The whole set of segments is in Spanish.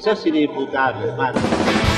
Sos inimputable, hermano. Loco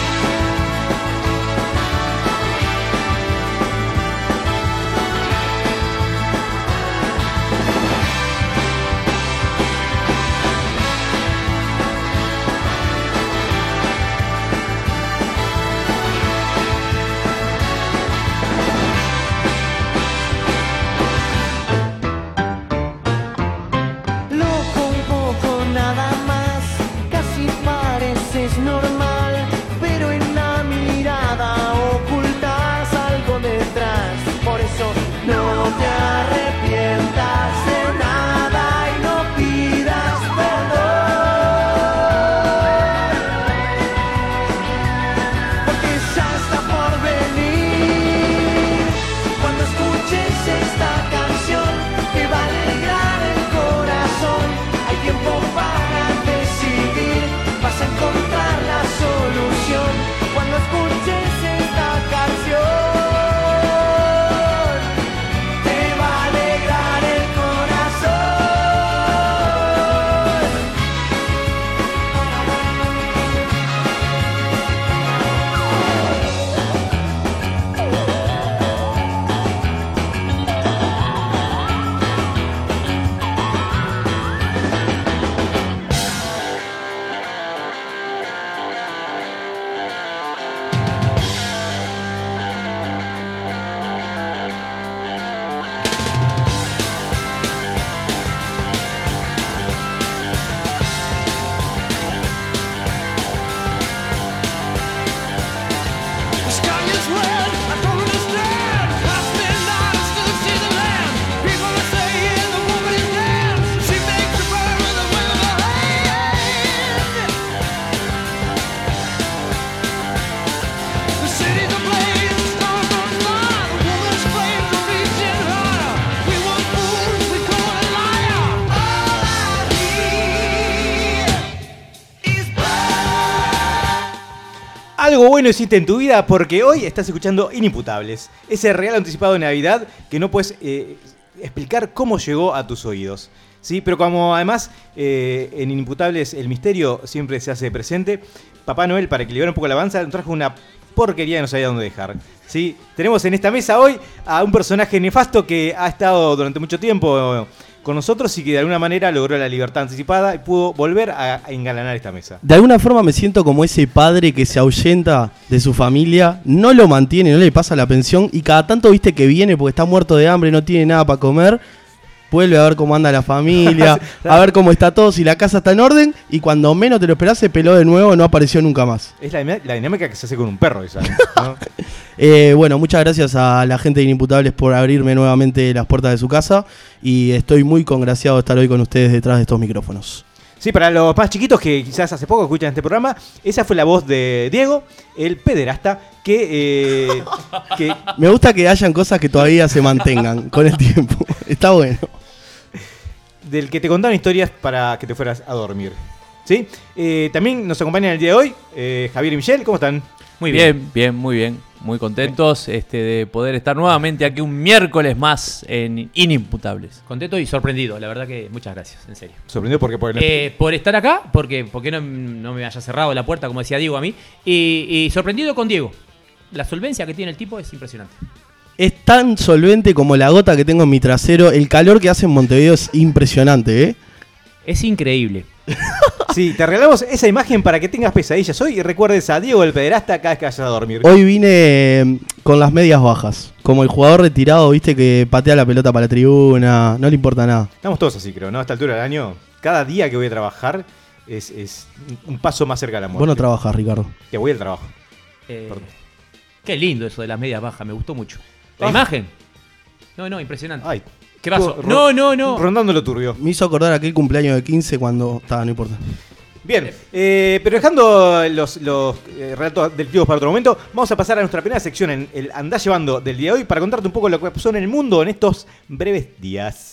bueno hiciste en tu vida porque hoy estás escuchando Inimputables. Ese regalo anticipado de Navidad que no puedes eh, explicar cómo llegó a tus oídos. ¿sí? Pero como además eh, en Inimputables el misterio siempre se hace presente, Papá Noel, para equilibrar un poco la avanza, trajo una porquería que no sabía dónde dejar. ¿sí? Tenemos en esta mesa hoy a un personaje nefasto que ha estado durante mucho tiempo con nosotros y que de alguna manera logró la libertad anticipada y pudo volver a, engalanar esta mesa. De alguna forma me siento como ese padre que se ahuyenta de su familia, no lo mantiene, no le pasa la pensión y cada tanto viste que viene porque está muerto de hambre, no tiene nada para comer, vuelve a ver cómo anda la familia, a ver cómo está todo, si la casa está en orden y cuando menos te lo esperás se peló de nuevo, no apareció nunca más. Es la, dinámica que se hace con un perro esa. ¿no? Eh, bueno, muchas gracias a la gente de Inimputables por abrirme nuevamente las puertas de su casa y estoy muy congraciado de estar hoy con ustedes detrás de estos micrófonos. Sí, para los más chiquitos que quizás hace poco escuchan este programa, esa fue la voz de Diego, el pederasta, que, eh, que Me gusta que hayan cosas que todavía se mantengan con el tiempo. Está bueno. Del que te contaron historias para que te fueras a dormir. ¿Sí? Eh, también nos acompañan el día de hoy eh, Javier y Michelle, ¿cómo están? Muy bien, bien, muy bien. Muy contentos este, de poder estar nuevamente aquí un miércoles más en Inimputables. Contento y sorprendido, la verdad que muchas gracias, en serio. Sorprendido porque por Eh, por estar acá, porque, porque no, no me haya cerrado la puerta, como decía Diego a mí, y, y sorprendido con Diego. La solvencia que tiene el tipo es impresionante. Es tan solvente como la gota que tengo en mi trasero. El calor que hace en Montevideo es impresionante, ¿eh? Es increíble. Sí, te regalamos esa imagen para que tengas pesadillas hoy y recuerdes a Diego el pederasta cada vez que vayas a dormir. Hoy vine eh, con las medias bajas. Como el jugador retirado, viste, que patea la pelota para la tribuna. No le importa nada. Estamos todos así, creo, ¿no? A esta altura del año, cada día que voy a trabajar es, es un paso más cerca de la muerte. Vos no trabajas, Ricardo. Que voy al trabajo. Eh, Perdón. qué lindo eso de las medias bajas, me gustó mucho. La Ah. imagen. No, no, impresionante. Ay. ¿Qué pasó? No, no, no. Rondando lo turbio. Me hizo acordar aquel cumpleaños de 15 cuando. Estaba, no importa. Bien, eh, pero dejando los, los eh, relatos delictivos para otro momento, vamos a pasar a nuestra primera sección en el Andá Llevando del día de hoy para contarte un poco lo que pasó en el mundo en estos breves días.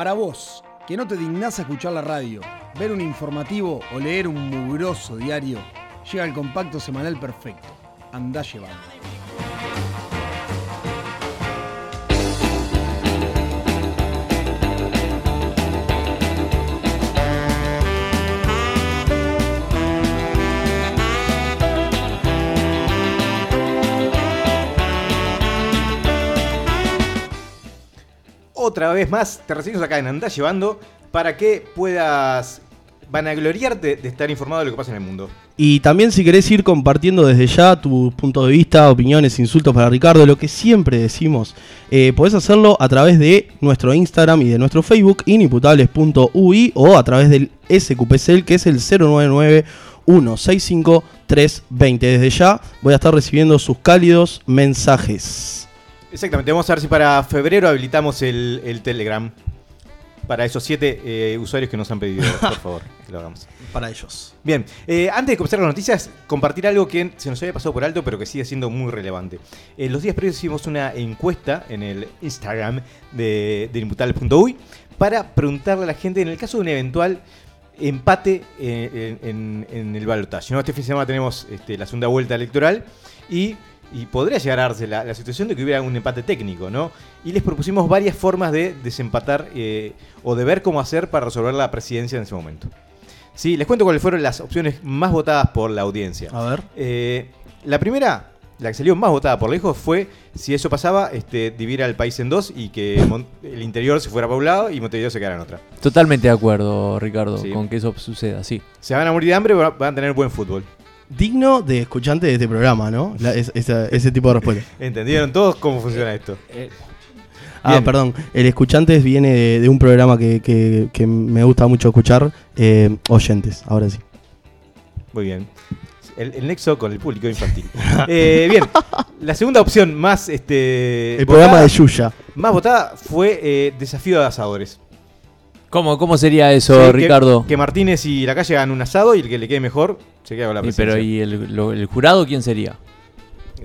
Para vos, que no te dignás a escuchar la radio, ver un informativo o leer un mugroso diario, llega el compacto semanal perfecto. Andá llevando. Otra vez más, te recibimos acá en Andá Llevando para que puedas vanagloriarte de estar informado de lo que pasa en el mundo. Y también si querés ir compartiendo desde ya tus puntos de vista, opiniones, insultos para Ricardo, lo que siempre decimos, eh, podés hacerlo a través de nuestro Instagram y de nuestro Facebook, inimputables.ui o a través del SQPCL que es el 099 165 320. Desde ya voy a estar recibiendo sus cálidos mensajes. Exactamente, vamos a ver si para febrero habilitamos el, el Telegram. Para esos siete eh, usuarios que nos han pedido, por favor, que lo hagamos. Para ellos. Bien, eh, antes de comenzar las noticias, compartir algo que se nos había pasado por alto, pero que sigue siendo muy relevante. En los días previos hicimos una encuesta en el Instagram de, de para preguntarle a la gente, en el caso de un eventual empate eh, en, en- en el balotaje. ¿no? Este fin de semana tenemos este, la segunda vuelta electoral y, y podría llegar a darse la, la situación de que hubiera un empate técnico, ¿no? Y les propusimos varias formas de desempatar eh, o de ver cómo hacer para resolver la presidencia en ese momento. Sí, les cuento cuáles fueron las opciones más votadas por la audiencia. A ver. Eh, la primera, la que salió más votada por lejos, fue si eso pasaba, este, dividir al país en dos y que Mon- el interior se fuera para un lado y Montevideo se quedara en otra. Totalmente de acuerdo, Ricardo, Sí. con que eso suceda, sí. Se van a morir de hambre, van a tener buen fútbol. Digno de escuchante de este programa, ¿no? La- es- esa- ese tipo de respuesta. ¿Entendieron todos cómo funciona esto? Ah, Bien. perdón. El escuchante viene de, de un programa que, que- que me gusta mucho escuchar. eh, oyentes, ahora sí. Muy bien. El, el nexo con el público infantil. Eh, bien, la segunda opción más este, El programa votada- de Yuya. más votada fue eh, Desafío de Asadores. ¿Cómo, cómo sería eso, Sí, Ricardo? Que, Martínez y la calle hagan un asado y el que le quede mejor se queda con la Y, presidencia. pero ¿y el, lo- el jurado quién sería?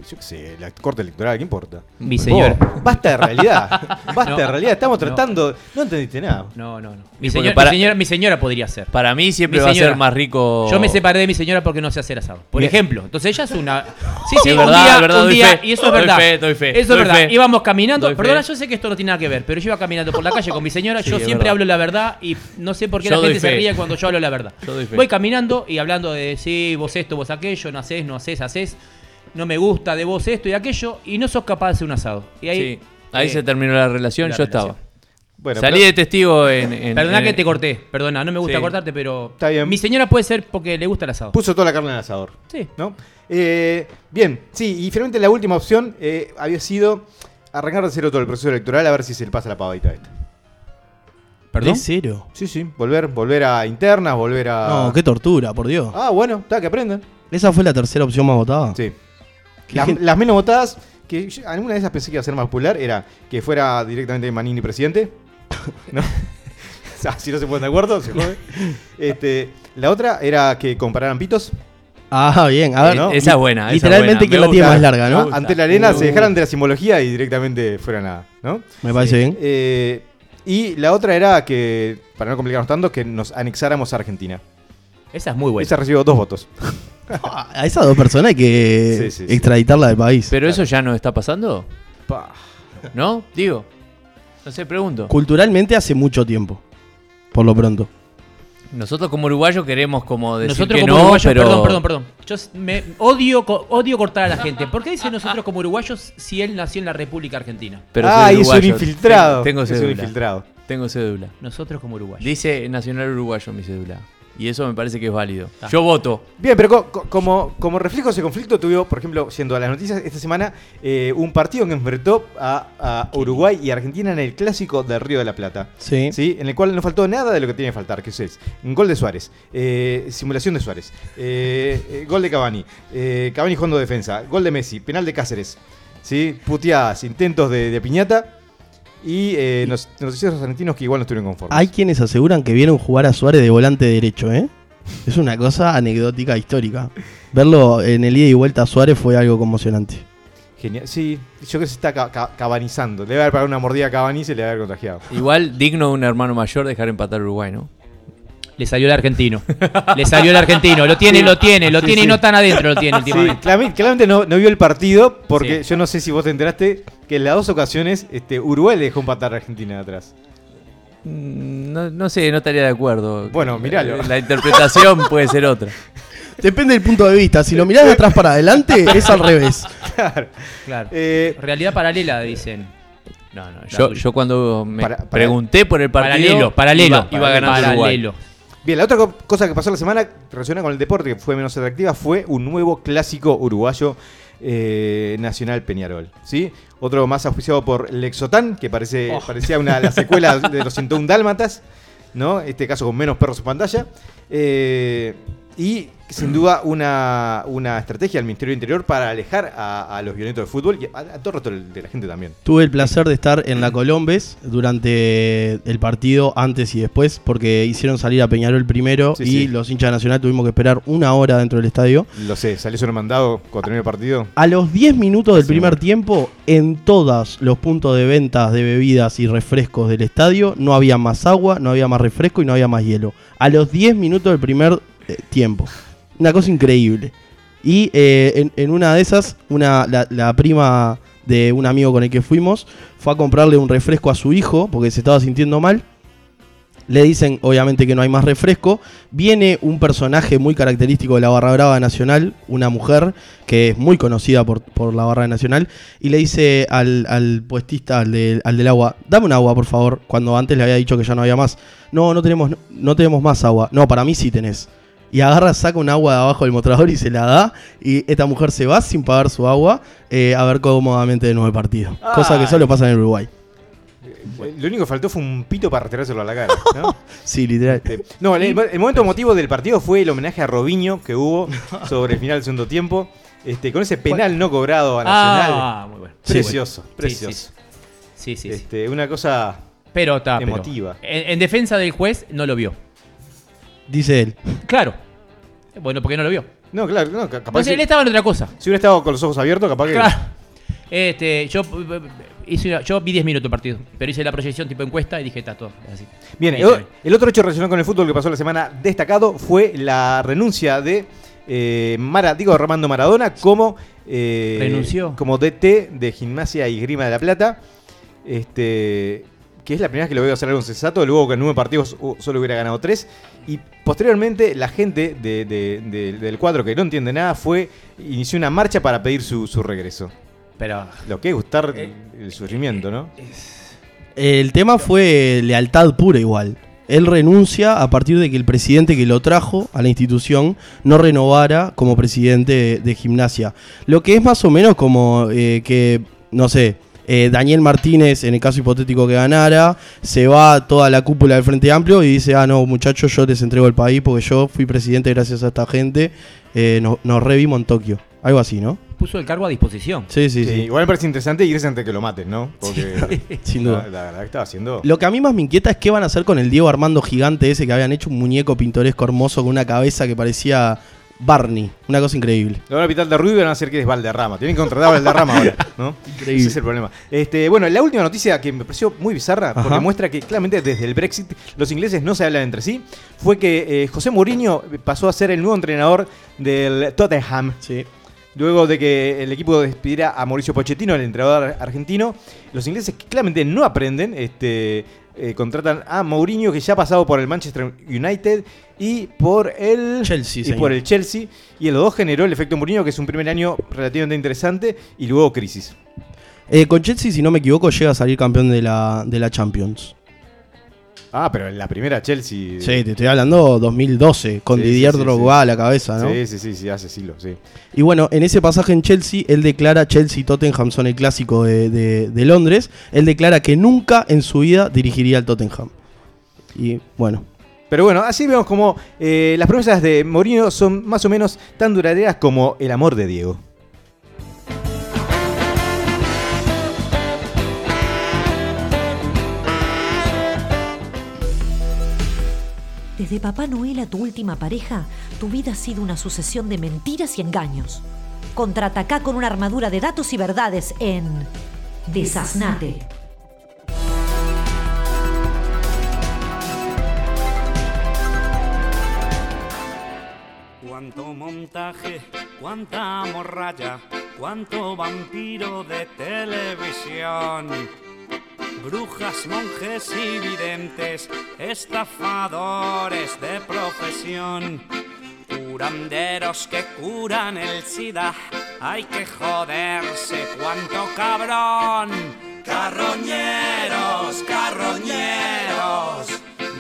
Yo qué sé, la corte electoral, ¿qué importa? Mi señora. Vos, basta de realidad. Basta No. de realidad. Estamos tratando. No entendiste nada. No, no, no. Mi, señor- para- señora, mi señora podría ser. Para mí siempre va a ser más rico. Yo me separé de mi señora porque no sé hacer asado. Por Bien. ejemplo. Entonces ella es una. Sí, sí, Es un verdad, día, verdad, un día, fe. y eso es verdad. fe, doy fe, Eso es verdad. fe. Íbamos caminando. Perdona, yo sé que esto no tiene nada que ver, pero yo iba caminando por la calle con mi señora. Sí, yo siempre verdad. hablo la verdad y no sé por qué Yo la gente se ríe cuando yo hablo la verdad. Yo doy fe. Voy caminando y hablando de sí, vos esto, vos aquello, no haces, no haces, haces. No me gusta de vos esto y aquello y no sos capaz de hacer un asado. Y ahí, Sí, ahí eh, se terminó la relación, la yo relación. estaba. Bueno, Salí pero- de testigo en. en- Perdona en- que te corté, perdona, no me gusta Sí. cortarte, pero Está bien. mi señora puede ser porque le gusta el asado. puso toda la carne en el asador. Sí. ¿No? Eh, bien, sí, y finalmente la última opción eh, había sido arrancar de cero todo el proceso electoral a ver si se le pasa la pavadita esta. ¿De cero? Sí, sí, volver, volver a internas, volver a. No, qué tortura, por Dios. Ah, bueno, está, que aprendan. ¿Esa fue la tercera opción más votada? Sí. Las, menos votadas, que yo- alguna de esas pensé que iba a ser más popular, era que fuera directamente Manini presidente. ¿No? O sea, si no se ponen de acuerdo, se jode. Este, la otra era que compararan pitos. Ah, bien. A ver, ¿no? Esa es buena. Literalmente buena, que la tiene más larga, ¿no? gusta, Ante la arena se dejaran de la simbología y directamente fueran a. ¿no? Me parece bien. Eh, y la otra era que, para no complicarnos tanto, que nos anexáramos a Argentina. Esa es muy buena. Esa recibió dos votos. A esas dos personas hay que Sí, sí, sí. extraditarla del país. Pero eso ya no está pasando. ¿No? Digo. No sé, pregunto. Culturalmente hace mucho tiempo. Por lo pronto. Nosotros como uruguayos queremos como decir Nosotros que como no, uruguayos, pero... perdón, perdón, perdón. Yo me odio, odio cortar a la gente. ¿Por qué dice nosotros como uruguayos si él nació en la República Argentina? pero ah, es un infiltrado. Tengo, tengo es un cédula. infiltrado. Tengo cédula. Nosotros como uruguayos. Dice Nacional Uruguayo mi cédula. Y eso me parece que es válido. Ah. Yo voto. Bien, pero co- co- como, como reflejo de ese conflicto, tuvo, por ejemplo, siendo a las noticias esta semana, eh, un partido que enfrentó a, a Uruguay y Argentina en el clásico del Río de la Plata. Sí. ¿sí? En el cual no faltó nada de lo que tiene que faltar, que es un gol de Suárez, eh, simulación de Suárez, eh, eh, gol de Cavani, eh, Cavani jugando defensa, gol de Messi, penal de Cáceres, ¿sí? puteadas, intentos de, de piñata y eh, nos- noticieros argentinos que igual no estuvieron conformes. Hay quienes aseguran que vieron jugar a Suárez de volante derecho, ¿eh? Es una cosa anecdótica histórica. Verlo en el ida y vuelta a Suárez fue algo conmocionante. Genial. Sí, yo creo que se está ca- ca- cabanizando. Le debe haber pagado una mordida a Cavani y se le debe haber contagiado. Igual digno de un hermano mayor dejar empatar a Uruguay, ¿no? Le salió el argentino. Le salió el argentino. Lo tiene, lo tiene, lo Sí, tiene sí. y no tan adentro lo tiene Sí, últimamente. claramente, claramente no, no vio el partido porque Sí. yo no sé si vos te enteraste que en las dos ocasiones este, Uruguay le dejó empatar a Argentina de atrás. Mm, No, no sé, no estaría de acuerdo. Bueno, míralo. La interpretación puede ser otra. Depende del punto de vista. Si lo mirás de atrás para adelante, es al revés. Claro. Claro. Eh, Realidad paralela, dicen. No, no. Yo, yo cuando me Para- para- pregunté por el partido, Paralelo, paralelo. iba, iba ganando Uruguay. Paralelo. Bien, la otra co- cosa que pasó la semana relacionada con el deporte que fue menos atractiva fue un nuevo clásico uruguayo eh, Nacional Peñarol. ¿sí? Otro más auspiciado por Lexotan, que parece, Oh. parecía una, la secuela de los 101 Dálmatas, ¿no? este caso con menos perros en pantalla. Eh, y sin duda una, una estrategia del Ministerio del Interior para alejar a, a los violentos del fútbol y a, a todo el resto de la gente también. Tuve el placer de estar en la Colombes durante el partido, antes y después, porque hicieron salir a Peñarol primero Sí, y sí. los hinchas de Nacional tuvimos que esperar una hora dentro del estadio. Lo sé, salió sobre mandado cuando terminó el partido. A los 10 minutos del Sí. primer tiempo, en todos los puntos de ventas de bebidas y refrescos del estadio, no había más agua, no había más refresco y no había más hielo. A los 10 minutos del primer eh, tiempo. Una cosa increíble. Y eh, en, una de esas, una, la, prima de un amigo con el que fuimos fue a comprarle un refresco a su hijo porque se estaba sintiendo mal. Le dicen, obviamente, que no hay más refresco. Viene un personaje muy característico de la Barra Brava Nacional, una mujer que es muy conocida por, por la Barra Nacional, y le dice al, al puestista, al, del- al del agua, dame un agua, por favor, cuando antes le había dicho que ya no había más. No, no tenemos, no tenemos más agua. No, para mí sí tenés. Y agarra, saca un agua de abajo del mostrador y se la da. Y esta mujer se va sin pagar su agua eh, a ver cómodamente de nuevo el partido. Cosa que solo pasa en Uruguay. Lo único que faltó fue un pito para retirárselo a la cara. ¿no? Sí, literal. Este, No, el, el momento emotivo del partido fue el homenaje a Robinho que hubo sobre el final del segundo tiempo. Este, con ese penal no cobrado a Nacional. Ah, muy bueno. precioso, Sí, precioso. Sí, sí, sí. Este, una cosa. Pero está. pero- Emotiva. En, en defensa del juez, no lo vio. Dice él. Claro. Bueno, porque no lo vio. No, claro, no, ca- capaz que él estaba en otra cosa. si hubiera estado con los ojos abiertos, capaz que. Claro. Este, yo, eh, hice una- yo vi 10 minutos el partido, pero hice la proyección tipo encuesta y dije, está todo. así. Bien, Ahí el, otro hecho relacionado con el fútbol que pasó la semana destacado fue la renuncia de eh, Mara, digo, Armando Maradona como, eh, Renunció. como DT de Gimnasia y Grima de la Plata. Este, que es la primera vez que lo veo hacer algo sensato, luego que en nueve partidos uh, solo hubiera ganado tres. Y posteriormente la gente de- de- de- del cuadro que no entiende nada fue inició una marcha para pedir su, su regreso. Pero Lo que es gustar Eh, el sufrimiento, ¿no? El tema fue lealtad pura igual. Él renuncia a partir de que el presidente que lo trajo a la institución no renovara como presidente de, de gimnasia. Lo que es más o menos como eh, que, no sé, eh, Daniel Martínez, en el caso hipotético que ganara, se va a toda la cúpula del Frente Amplio y dice, ah, no, muchachos, yo les entrego el país porque yo fui presidente gracias a esta gente, eh, nos, nos revimos en Tokio. Algo así, ¿no? puso el cargo a disposición. Sí, sí, Sí, sí. Igual me parece interesante irse antes de que lo maten, ¿no? Porque Sin la, duda. la verdad que estaba haciendo. Lo que a mí más me inquieta es qué van a hacer con el Diego Armando gigante ese que habían hecho un muñeco pintoresco hermoso con una cabeza que parecía Barney. Una cosa increíble. Lo van a pitar de rubio y van a hacer que es Valderrama. Tienen que contratar a Valderrama ahora, ¿no? Increíble. Ese es el problema. Este, bueno, la última noticia que me pareció muy bizarra, porque muestra que claramente desde el Brexit los ingleses no se hablan entre sí, fue que eh, José Mourinho pasó a ser el nuevo entrenador del Tottenham. Sí. Luego de que el equipo despidiera a Mauricio Pochettino, el entrenador argentino, los ingleses claramente no aprenden, este, eh, contratan a Mourinho que ya ha pasado por el Manchester United y por el Chelsea, y señor. por el Chelsea y el 2 generó el efecto Mourinho que es un primer año relativamente interesante y luego crisis. Eh, con Chelsea, si no me equivoco, llega a salir campeón de la, de la Champions. Ah, pero en la primera Chelsea. Sí, te estoy hablando 2012, con Sí, Didier sí, sí, Drogba a la cabeza, ¿no? Sí, sí, sí, sí, hace siglos, sí. Y bueno, en ese pasaje en Chelsea, él declara, Chelsea y Tottenham son el clásico de, de- de Londres, él declara que nunca en su vida dirigiría al Tottenham. Y bueno, Pero bueno, así vemos como eh, las promesas de Mourinho son más o menos tan duraderas como el amor de Diego. Desde Papá Noel a tu última pareja, tu vida ha sido una sucesión de mentiras y engaños. Contraataca con una armadura de datos y verdades en Desasnate. Cuánto montaje, cuánta morralla, cuánto vampiro de televisión. Brujas, monjes y videntes, estafadores de profesión. Curanderos que curan el SIDA, hay que joderse, cuánto cabrón. Carroñeros, carroñeros,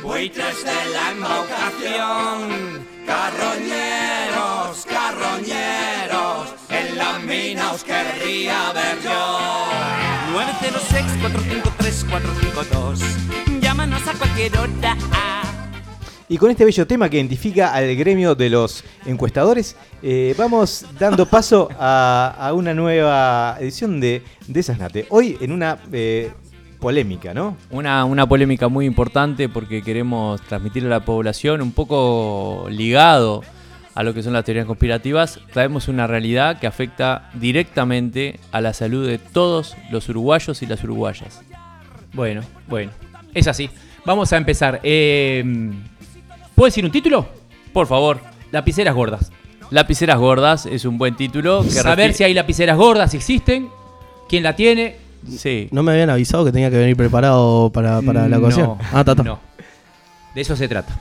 buitres de la embaucación. Carroñeros, carroñeros, mina os querría ver yo. 906-453-452, llámanos a cualquier hora. Y con este bello tema que identifica al gremio de los encuestadores, eh, vamos dando paso a, a una nueva edición de Desasnate. Hoy en una eh, polémica, ¿no? Una, una polémica muy importante porque queremos transmitir a la población un poco ligado a lo que son las teorías conspirativas, traemos una realidad que afecta directamente a la salud de todos los uruguayos y las uruguayas. Bueno, bueno. Es así. Vamos a empezar. Eh, ¿Puedo decir un título? Por favor, Lapiceras gordas. Lapiceras Gordas es un buen título. Que Saber si hay lapiceras gordas, si existen, quién la tiene. Sí. No me habían avisado que tenía que venir preparado para, para la ocasión. No, ah, ta, ta. no. De eso se trata.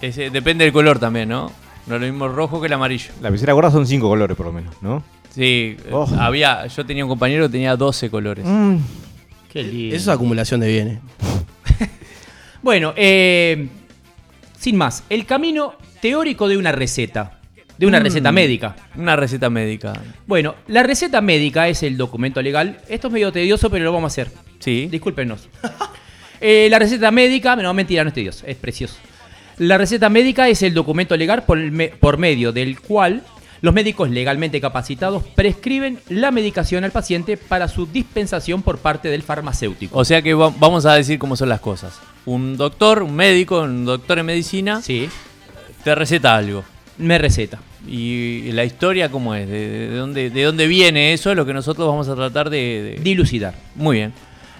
Ese- depende del color también, ¿no? No es lo mismo el rojo que el amarillo. La visera gorda son cinco colores por lo menos, ¿no? Sí, eh, Oh. había, yo tenía un compañero que tenía 12 colores. Mm, Qué lindo. Eso es acumulación de bienes. Bueno, eh, sin más, el camino teórico de una receta. De una Mm. receta médica. Una receta médica. Bueno, la receta médica es el documento legal. Esto es medio tedioso, pero lo vamos a hacer. Sí. Discúlpenos. Eh, la receta médica, no, mentira, no es tedioso, es precioso. La receta médica es el documento legal por, el me- por medio del cual los médicos legalmente capacitados prescriben la medicación al paciente para su dispensación por parte del farmacéutico. O sea que va- vamos a decir cómo son las cosas. Un doctor, un médico, un doctor en medicina, Sí, te receta algo. me receta. Y la historia, ¿cómo es? ¿De, de dónde, de dónde viene eso? Es lo que nosotros vamos a tratar de... de- Dilucidar. Muy bien.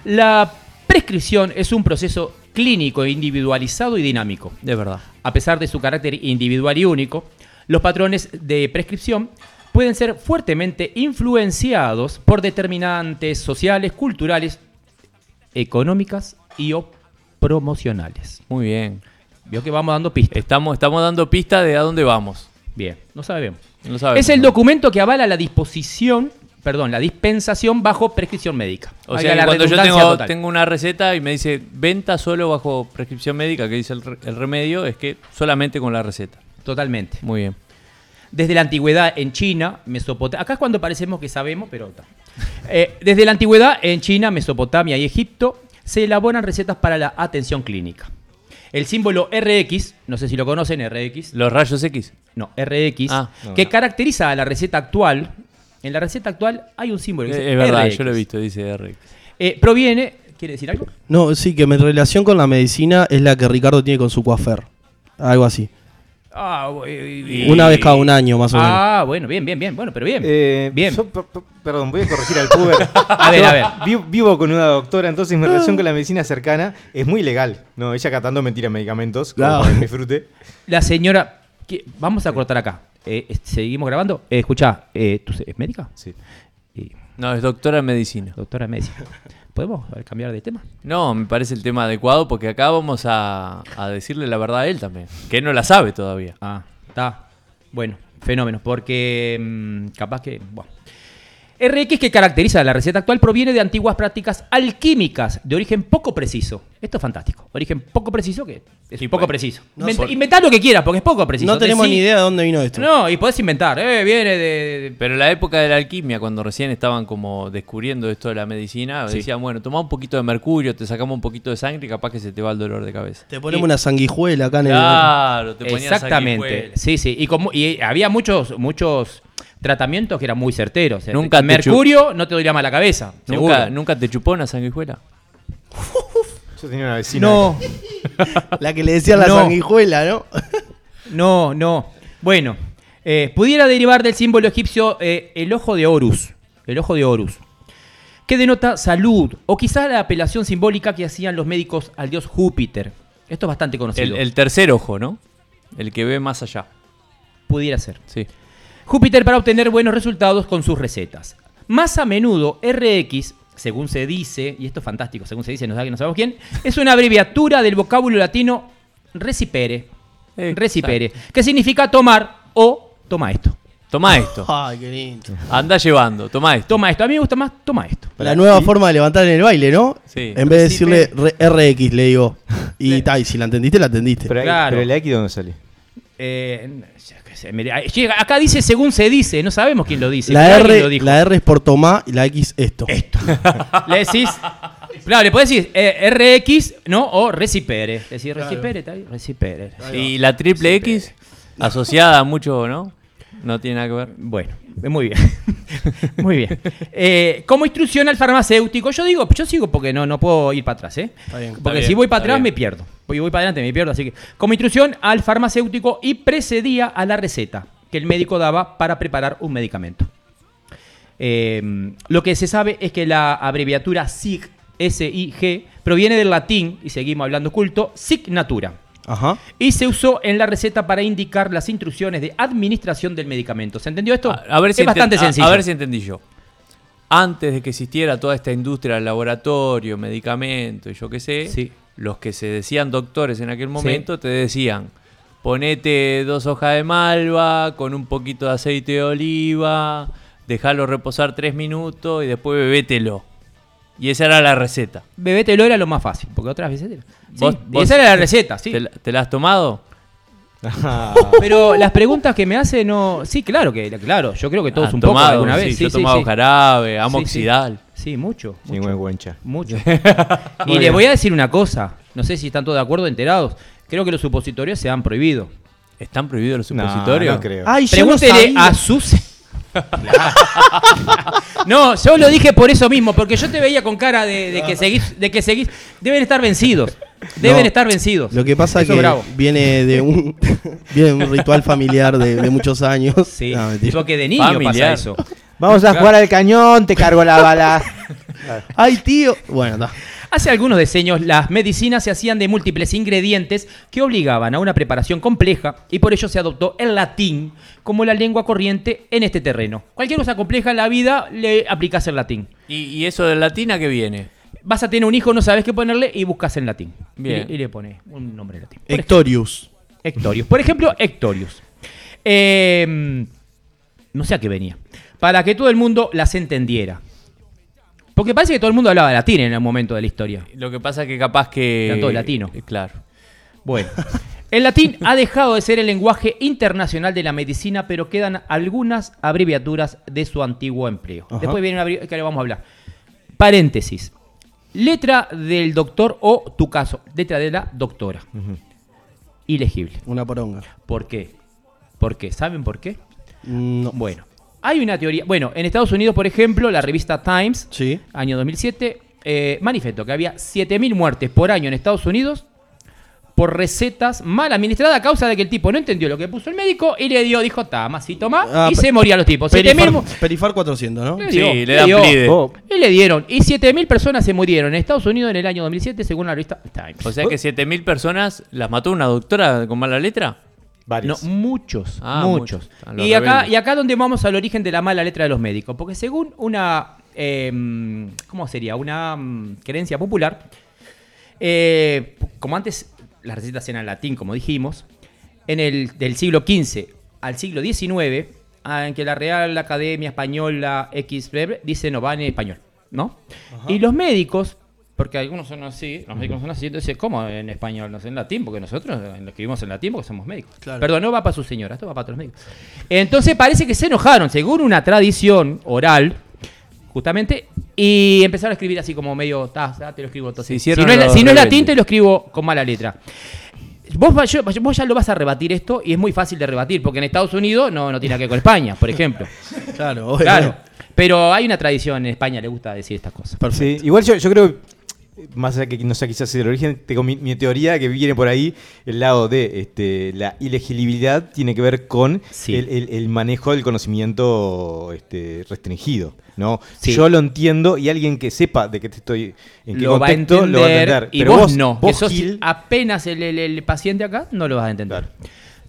La prescripción es un proceso clínico individualizado y dinámico. De verdad. A pesar de su carácter individual y único, los patrones de prescripción pueden ser fuertemente influenciados por determinantes sociales, culturales, económicas y o promocionales. Muy bien. Vio que vamos dando pistas. Estamos, estamos dando pista de a dónde vamos. Bien, no sabemos. No sabemos. Es el documento que avala la disposición, perdón, la dispensación bajo prescripción médica. O sea, la cuando yo tengo, tengo una receta y me dice venta solo bajo prescripción médica, que dice el, re- el remedio, es que solamente con la receta. Totalmente. Muy bien. Desde la antigüedad en China, Mesopotamia. Acá es cuando parecemos que sabemos, pero está. Eh, desde la antigüedad en China, Mesopotamia y Egipto se elaboran recetas para la atención clínica. El símbolo RX, no sé si lo conocen, RX. Los rayos X. No, RX, Ah, no, que no. caracteriza a la receta actual. En la receta actual hay un símbolo. que Eh, dice es verdad, RX. yo lo he visto, dice RX. Eh, proviene. ¿Quiere decir algo? No, sí, que mi relación con la medicina es la que Ricardo tiene con su coafer. Algo así. Ah, y- Una vez cada un año, más o menos. Ah, bueno, bien, bien, bien. Bueno, pero bien. eh, bien. yo, perdón, voy a corregir al puber. A ver, Yo a ver. vi- vivo con una doctora, entonces mi relación con la medicina cercana es muy legal. No, ella catando mentira medicamentos, como Claro. para que me disfrute. La señora. ¿qué? Vamos a cortar acá. Eh, eh, ¿Seguimos grabando? Eh, escucha, eh, ¿tú es médica? Sí. Y No, es doctora en medicina. doctora de medicina. ¿Podemos ver, cambiar de tema? No, me parece el tema adecuado porque acá vamos a, a decirle la verdad a él también. Que él no la sabe todavía. Ah, está. Bueno, fenómeno. Porque mm, capaz que. Bueno. RX que caracteriza la receta actual proviene de antiguas prácticas alquímicas de origen poco preciso. Esto es fantástico. Origen poco preciso que es Y poco pues, preciso. no Inventa-. Inventá lo que quieras porque es poco preciso. no tenemos Decí- ni idea de dónde vino esto. No, y podés inventar. Eh, viene de- de, Pero en la época de la alquimia, cuando recién estaban como descubriendo esto de la medicina, Sí. decían, bueno, toma un poquito de mercurio, te sacamos un poquito de sangre y capaz que se te va el dolor de cabeza. Te ponemos una sanguijuela acá en el. Claro, te ponían Exactamente. sanguijuela. Sí, sí. Y, como, y había muchos, muchos tratamientos que eran muy certeros. Nunca te Mercurio no te dolía más la cabeza. ¿Nunca, seguro. ¿Nunca te chupó una sanguijuela? Yo tenía una vecina. No, La que le decía la No. sanguijuela, ¿no? no, no. Bueno, Eh, pudiera derivar del símbolo egipcio eh, el ojo de Horus. El ojo de Horus. Que denota salud. O quizás la apelación simbólica que hacían los médicos al dios Júpiter. Esto es bastante conocido. El, el tercer ojo, ¿no? El que ve más allá. Pudiera ser. Sí. Júpiter para obtener buenos resultados con sus recetas. Más a menudo, RX, según se dice, y esto es fantástico, según se dice, no, sabe- no sabemos quién, es una abreviatura del vocábulo latino recipere. Recipere, que significa tomar o toma esto. Toma esto. Ay, qué lindo. Anda llevando, toma esto. Toma esto. A mí me gusta más, toma esto. La nueva forma de levantar en el baile, ¿no? Sí. En vez de decirle re- RX, le digo. Y, ta, y si la entendiste, la entendiste. Pero, ahí- Claro. pero el X, ¿dónde sale? Eh, acá dice según se dice, no sabemos quién lo dice. la, R, lo dijo. la R es por tomar y la X esto. Le decís. Claro, le podés decir eh, RX, ¿no? O recipere. Decir recipere, recipere. Y la triple X, asociada a mucho, ¿no? No tiene nada que ver. Bueno, muy bien. muy bien. Eh, como instrucción al farmacéutico, yo digo, yo sigo porque no, no puedo ir para atrás, ¿eh? bien. Porque bien, si voy para atrás bien. me pierdo. Voy, voy para adelante me pierdo. Así que, como instrucción al farmacéutico y precedía a la receta que el médico daba para preparar un medicamento. Eh, lo que se sabe es que la abreviatura SIG, S-I-G, proviene del latín, y seguimos hablando culto, signatura. Ajá. Y se usó en la receta para indicar las instrucciones de administración del medicamento. ¿Se entendió esto? A, a ver si es bastante a- sencillo. A, ver si entendí yo. Antes de que existiera toda esta industria del laboratorio, medicamento y yo qué sé, Sí. los que se decían doctores en aquel momento te decían, ponete dos hojas de malva con un poquito de aceite de oliva, déjalo reposar tres minutos y después bebételo. Y esa era la receta. Bebételo era lo más fácil, porque otras veces... Sí, Vos- esa era la receta, sí. ¿Te, la- te la has tomado? Pero las preguntas que me hace no... Sí, claro que claro. Yo creo que todos ¿Han un poco tomado? alguna vez. Sí, Sí, yo he sí, tomado sí. jarabe, Sí, amoxidal. Sí, Sí, mucho. Sin mucho. vergüenza. Mucho. y le voy a decir una cosa. No sé si están todos de acuerdo, enterados. Creo que los supositorios se han prohibido. ¿Están prohibidos los No, supositorios? no creo. Ay, yo no Pregúntele a sus. no, yo lo dije por eso mismo, porque yo te veía con cara de, de que seguís, de que seguís. Deben estar vencidos. Deben No, estar vencidos. Lo que pasa es que bravo. viene de un viene de un ritual familiar de, de muchos años. Sí, No, porque de niño Familiar. pasa eso. Vamos a jugar al cañón, te cargo la bala. Ay, tío. Bueno, está. Hace algunos decenios las medicinas se hacían de múltiples ingredientes que obligaban a una preparación compleja y por ello se adoptó el latín como la lengua corriente en este terreno. Cualquier cosa compleja en la vida le aplicas el latín. ¿Y, y eso del latín a qué viene? Vas a tener un hijo, no sabes qué ponerle y buscas en latín. Bien. Y, le- y le pones un nombre en latín. Por Hectorius. Hectorius. Por ejemplo, Hectorius. Eh, no sé a qué venía. Para que todo el mundo las entendiera. Porque parece que todo el mundo hablaba latín en el momento de la historia. Lo que pasa es que capaz que... Era todo latino. Eh, Claro. Bueno, el latín ha dejado de ser el lenguaje internacional de la medicina, pero quedan algunas abreviaturas de su antiguo empleo. Ajá. Después viene una que le vamos a hablar. Paréntesis. Letra del doctor o tu caso, letra de la doctora. Ilegible. Una poronga. ¿Por qué? ¿Por qué? ¿Saben por qué? No. Bueno, hay una teoría. Bueno, en Estados Unidos, por ejemplo, la revista Times, Sí. año 2007, eh, manifestó que había 7.000 muertes por año en Estados Unidos por recetas mal administradas a causa de que el tipo no entendió lo que puso el médico y le dio, dijo, tama, sí, toma, Ah, y se morían los tipos. 7.000 Perifar, Perifar 400, ¿no? le Sí, dio, le dan dio. plide. Oh, Y le dieron. Y 7.000 personas se murieron en Estados Unidos en el año 2007, según la revista Times. O sea que 7.000 personas las mató una doctora con mala letra. No, varios. muchos, Ah, muchos. muchos. A los Y acá, rebeldes. y acá donde vamos al origen de la mala letra de los médicos. Porque según una, em, ¿cómo sería? Una mm, creencia popular, eh, como antes las recetas eran en latín, como dijimos, en el del siglo XV al siglo XIX, ah, en que la Real Academia Española X dice no va en español, ¿no? Y los médicos, porque algunos son así, los médicos son así, entonces, ¿cómo en español? No sé, en latín, porque nosotros lo escribimos en latín porque somos médicos. Claro. Perdón, no va para su señora, esto va para otros médicos. Entonces parece que se enojaron, según una tradición oral, justamente, y empezaron a escribir así como medio, ta, ta, te lo escribo entonces. Si no, es, los si no es latín, te lo escribo con mala letra. Vos, va- yo- vos ya lo vas a rebatir esto y es muy fácil de rebatir, porque en Estados Unidos no, no tiene nada que ver con España, por ejemplo. Claro, Claro. Pero hay una tradición en España, le gusta decir estas cosas. Sí, igual yo, yo creo más allá que no sea quizás el origen, tengo mi, mi teoría que viene por ahí, el lado de este, la ilegibilidad tiene que ver con Sí. el, el- el manejo del conocimiento este, restringido. ¿no? Sí. Yo lo entiendo y alguien que sepa de qué te estoy, en qué lo va a contexto, entender, lo va a entender. y Pero vos, no. vos, sos Gil, apenas el, paciente acá, no lo vas a entender.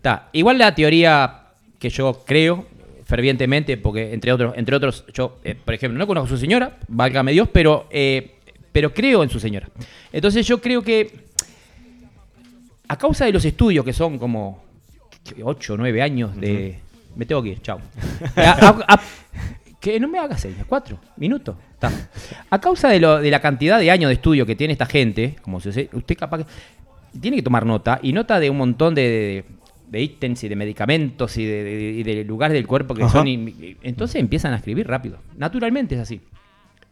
Claro. Igual la teoría que yo creo fervientemente, porque entre otros, entre otros, yo, eh, por ejemplo, no conozco a su señora, válgame Dios, pero, eh, pero creo en su señora. Entonces yo creo que a causa de los estudios que son como 8 o 9 años de... Me tengo que ir, chao. Que no me haga señas, cuatro minutos. Está. A causa de, lo- de la cantidad de años de estudio que tiene esta gente, como se dice, usted capaz que tiene que tomar nota, y nota de un montón de, de- de ítems y de medicamentos y de, de- y de lugares del cuerpo que Ajá. son... in- Entonces empiezan a escribir rápido. Naturalmente es así.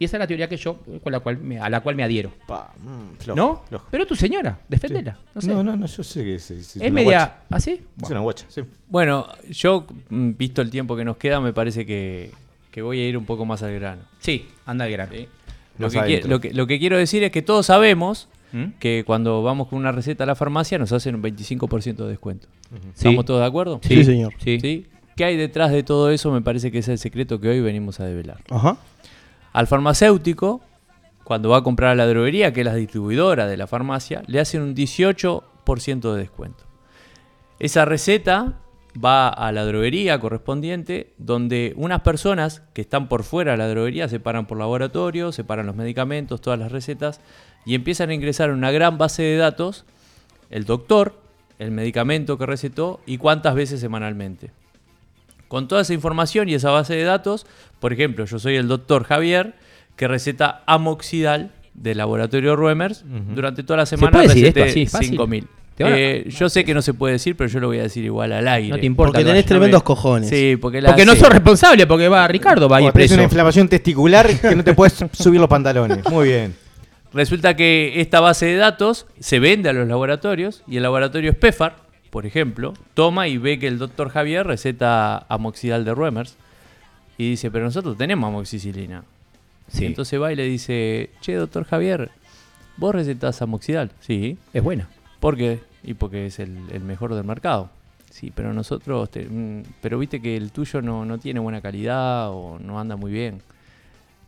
Y esa es la teoría que yo, con la cual me- a la cual me adhiero. pa, mm, flojo, ¿No? flojo. Pero tu señora, defendela. No, sé. No, no, no, yo sé que es, es- es media... ¿Así? Es una guacha, sí. Bueno, yo, mm, visto el tiempo que nos queda, me parece que, que voy a ir un poco más al grano. Sí, anda al grano. ¿sí? Lo, que, qui- adentro. lo, que, lo que quiero decir es que todos sabemos ¿Mm? que cuando vamos con una receta a la farmacia nos hacen un 25% de descuento. Sí. ¿Estamos todos de acuerdo? Sí, señor. Sí. ¿Qué hay detrás de todo eso? Me parece que es el secreto que hoy venimos a develar. Ajá. Al farmacéutico, cuando va a comprar a la droguería, que es la distribuidora de la farmacia, le hacen un 18% de descuento. Esa receta va a la droguería correspondiente, donde unas personas que están por fuera de la droguería se paran por laboratorio, separan los medicamentos, todas las recetas, y empiezan a ingresar una gran base de datos el doctor, el medicamento que recetó y cuántas veces semanalmente. Con toda esa información y esa base de datos, por ejemplo, yo soy el doctor Javier, que receta amoxidal del laboratorio Ruemers. Durante toda la semana puede decir receté esto así, fácil? 5000. Te van a- Eh, yo sé que no se puede decir, pero yo lo voy a decir igual al aire. No te importa. Porque que tenés vaya. tremendos cojones. Sí, porque, la Porque no sos responsable, porque va Ricardo, va a ir preso. una inflamación testicular que no te puedes subir los pantalones. Muy bien. Resulta que esta base de datos se vende a los laboratorios y el laboratorio Spefar, por ejemplo, toma y ve que el doctor Javier receta amoxidal de Ruemers y dice, pero nosotros tenemos amoxicilina. Sí. Y entonces va y le dice, che, doctor Javier, ¿vos recetas amoxidal? Sí. Es buena. ¿Por qué? Y porque es el, el mejor del mercado. Sí, pero nosotros, te- mm, pero viste que el tuyo no, no tiene buena calidad o no anda muy bien.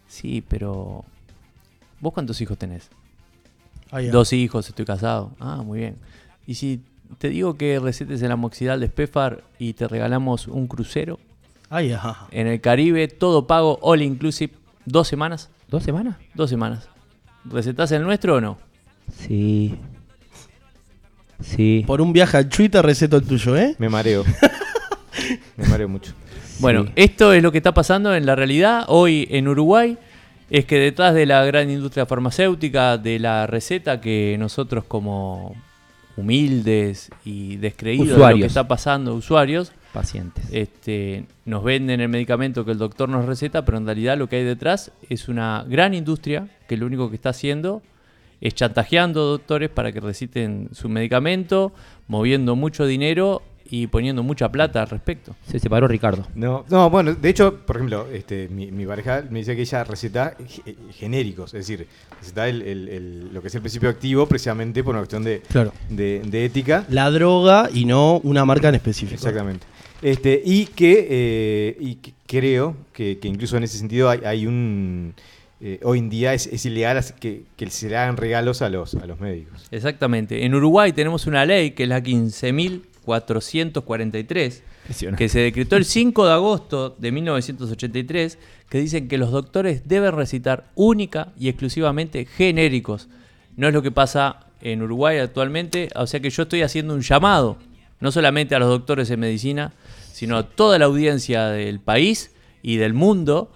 Sí, pero ¿vos cuántos hijos tenés? Dos hijos, estoy casado. Ah, muy bien. Y si te digo que recetes el amoxidal de Spefar y te regalamos un crucero Ahí, ajá. en el Caribe, todo pago, all inclusive, dos semanas, ¿Dos semanas? dos semanas. ¿Recetás el nuestro o no? Sí. Sí. Por un viaje al Twitter receto el tuyo, ¿eh? Me mareo. Me mareo mucho. Bueno, Sí. esto es lo que está pasando en la realidad hoy en Uruguay. Es que detrás de la gran industria farmacéutica, de la receta que nosotros como humildes y descreídos de lo que está pasando, usuarios, Pacientes. este, nos venden el medicamento que el doctor nos receta, pero en realidad lo que hay detrás es una gran industria que lo único que está haciendo es chantajeando doctores para que reciten su medicamento, moviendo mucho dinero y poniendo mucha plata al respecto. Se separó Ricardo. No, no, bueno, de hecho, por ejemplo, este, mi, mi pareja me dice que ella receta ge- genéricos, es decir, receta el- el- el- lo que es el principio activo precisamente por una cuestión de, Claro. de, de ética. La droga y no una marca en específico. Exactamente. Este, y que, eh, y que creo que, que incluso en ese sentido hay, hay un... eh, hoy en día es, es ilegal que, que se le hagan regalos a los, a los médicos. Exactamente. En Uruguay tenemos una ley que es la 15.443, que se decretó el 5 de agosto de 1983, que dicen que los doctores deben recitar única y exclusivamente genéricos. No es lo que pasa en Uruguay actualmente, o sea que yo estoy haciendo un llamado, no solamente a los doctores en medicina, sino a toda la audiencia del país y del mundo,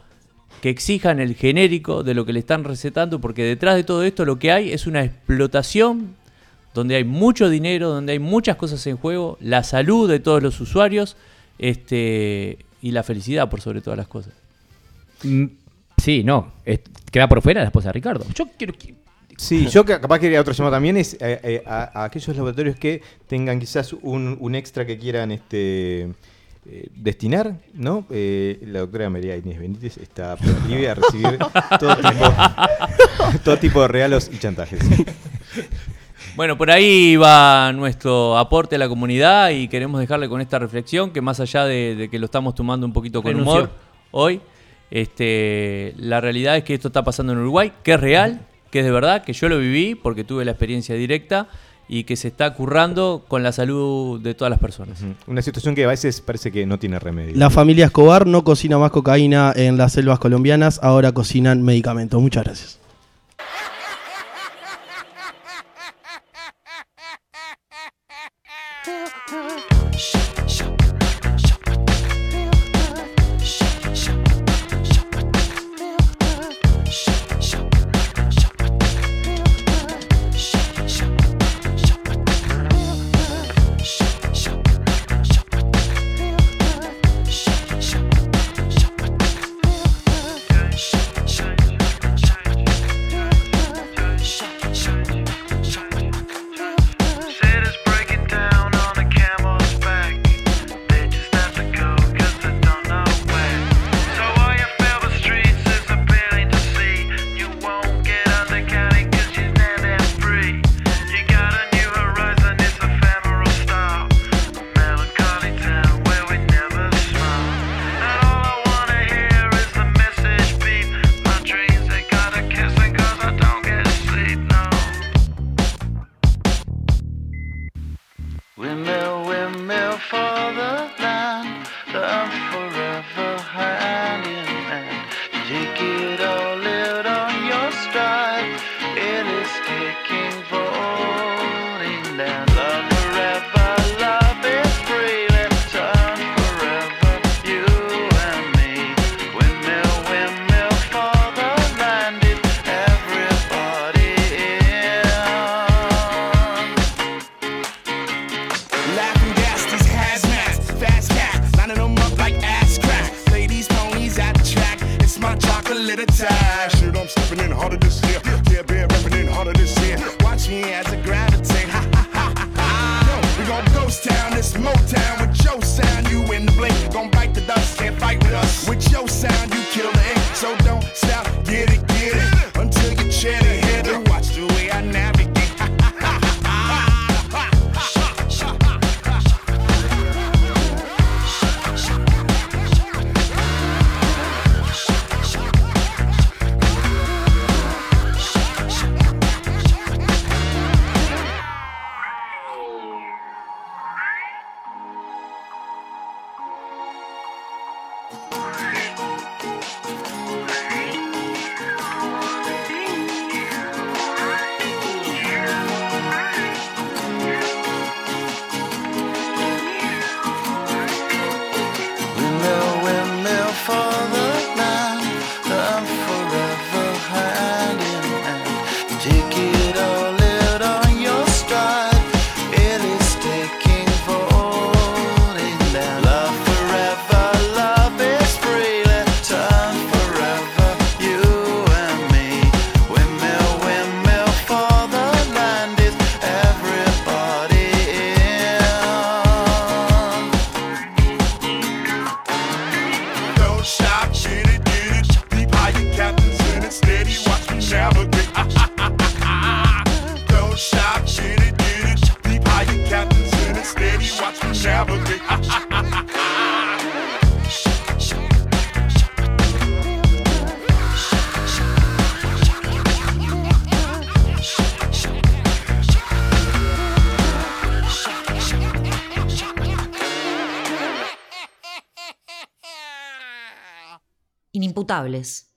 que exijan el genérico de lo que le están recetando, porque detrás de todo esto lo que hay es una explotación donde hay mucho dinero, donde hay muchas cosas en juego, la salud de todos los usuarios este, y la felicidad por sobre todas las cosas. Mm. Sí, no, queda por fuera la esposa de Ricardo. Yo quiero que... Sí, yo capaz quería otro llamado también es eh, eh, a, aquellos laboratorios que tengan quizás un, extra que quieran este eh, destinar, ¿no? la doctora María Inés Benítez está libre a recibir todo tipo, todo tipo de regalos y chantajes. Bueno, por ahí va nuestro aporte a la comunidad y queremos dejarle con esta reflexión que más allá de, que lo estamos tomando un poquito con humor hoy, este, la realidad es que esto está pasando en Uruguay, que es real, que es de verdad, que yo lo viví porque tuve la experiencia directa y que se está currando con la salud de todas las personas. Una situación que a veces parece que no tiene remedio. La familia Escobar no cocina más cocaína en las selvas colombianas, ahora cocinan medicamentos. Muchas gracias.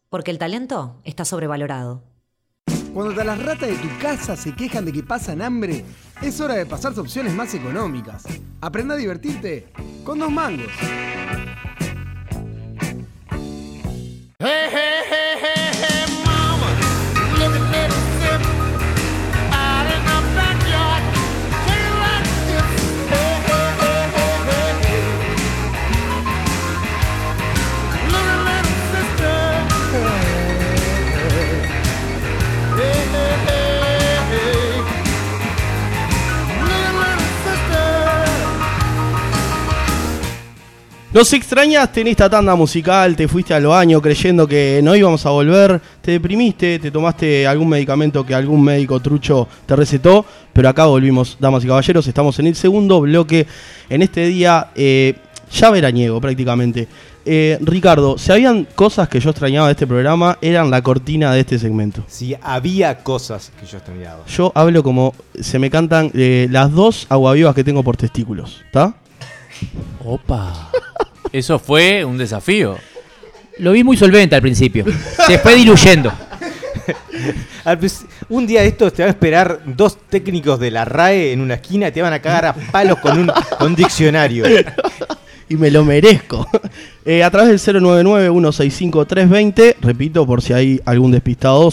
porque el talento está sobrevalorado. Cuando las ratas de tu casa se quejan de que pasan hambre, es hora de pasarse opciones más económicas. Aprenda a divertirte con dos mangos. Nos extrañaste en esta tanda musical, te fuiste al baño creyendo que no íbamos a volver, te deprimiste, te tomaste algún medicamento que algún médico trucho te recetó, pero acá volvimos, damas y caballeros, estamos en el segundo bloque, en este día eh, ya veraniego prácticamente. Eh, Ricardo, si habían cosas que yo extrañaba de este programa, eran la cortina de este segmento. Si había cosas que yo extrañaba. Yo hablo como se me cantan eh, las dos aguavivas que tengo por testículos, ¿está? Opa. Eso fue un desafío. Lo vi muy solvente al principio. Se fue diluyendo. Un día de estos te van a esperar dos técnicos de la RAE en una esquina y te van a cagar a palos con un, con diccionario. y me lo merezco. Eh, a través del 099-165-320, repito por si hay algún despistado,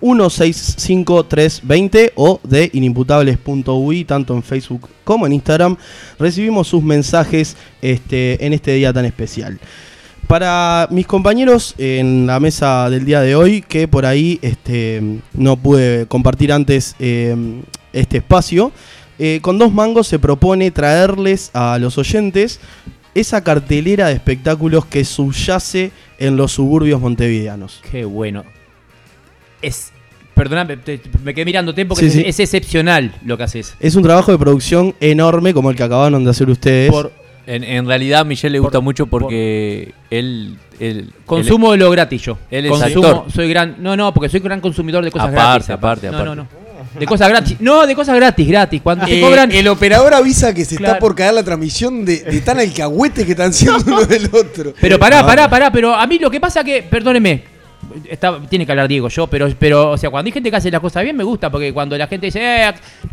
099-165-320 o de inimputables.ui, tanto en Facebook como en Instagram, recibimos sus mensajes este, en este día tan especial. Para mis compañeros en la mesa del día de hoy, que por ahí este, no pude compartir antes eh, este espacio, eh, con dos mangos se propone traerles a los oyentes esa cartelera de espectáculos que subyace en los suburbios montevideanos. Qué bueno. Es. Perdóname, te- me quedé mirándote porque Sí, es, sí. es excepcional lo que haces. Es un trabajo de producción enorme como el que acabaron de hacer ustedes. Por En, en realidad a Michelle le gusta mucho porque él, él- consumo de lo gratis yo. Él es Consumo, actor. soy gran. No, no, porque soy gran consumidor de cosas Aparte, gratis. aparte, no, aparte. No, no, De cosas gratis. No, de cosas gratis, gratis. Cuando te Eh, cobran. El operador avisa que se está por caer la transmisión de, de tan alcahuete que están siendo uno del otro. Pero pará, pará, pará, pero a mí lo que pasa que, perdóneme, está- tiene que hablar Diego yo, pero, pero, o sea, cuando hay gente que hace las cosas bien me gusta, porque cuando la gente dice, eh,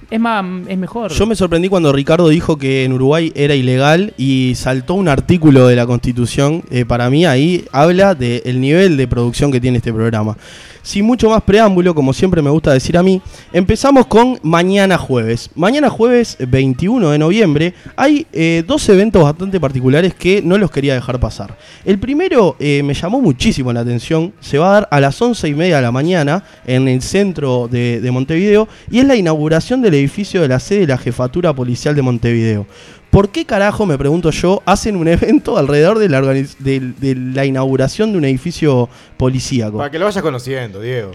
es más, es mejor. Yo me sorprendí cuando Ricardo dijo que en Uruguay era ilegal y saltó un artículo de la Constitución. Eh, para mí ahí habla del nivel de producción que tiene este programa. Sin mucho más preámbulo, como siempre me gusta decir a mí, empezamos con mañana jueves. Mañana jueves 21 de noviembre hay eh, dos eventos bastante particulares que no los quería dejar pasar. El primero eh, me llamó muchísimo la atención, se va a dar a las 11 y media de la mañana en el centro de, de Montevideo y es la inauguración del edificio de la sede de la Jefatura Policial de Montevideo. ¿Por qué carajo, me pregunto yo, hacen un evento alrededor de la, de- de la inauguración de un edificio policíaco? Para que lo vayas conociendo, Diego.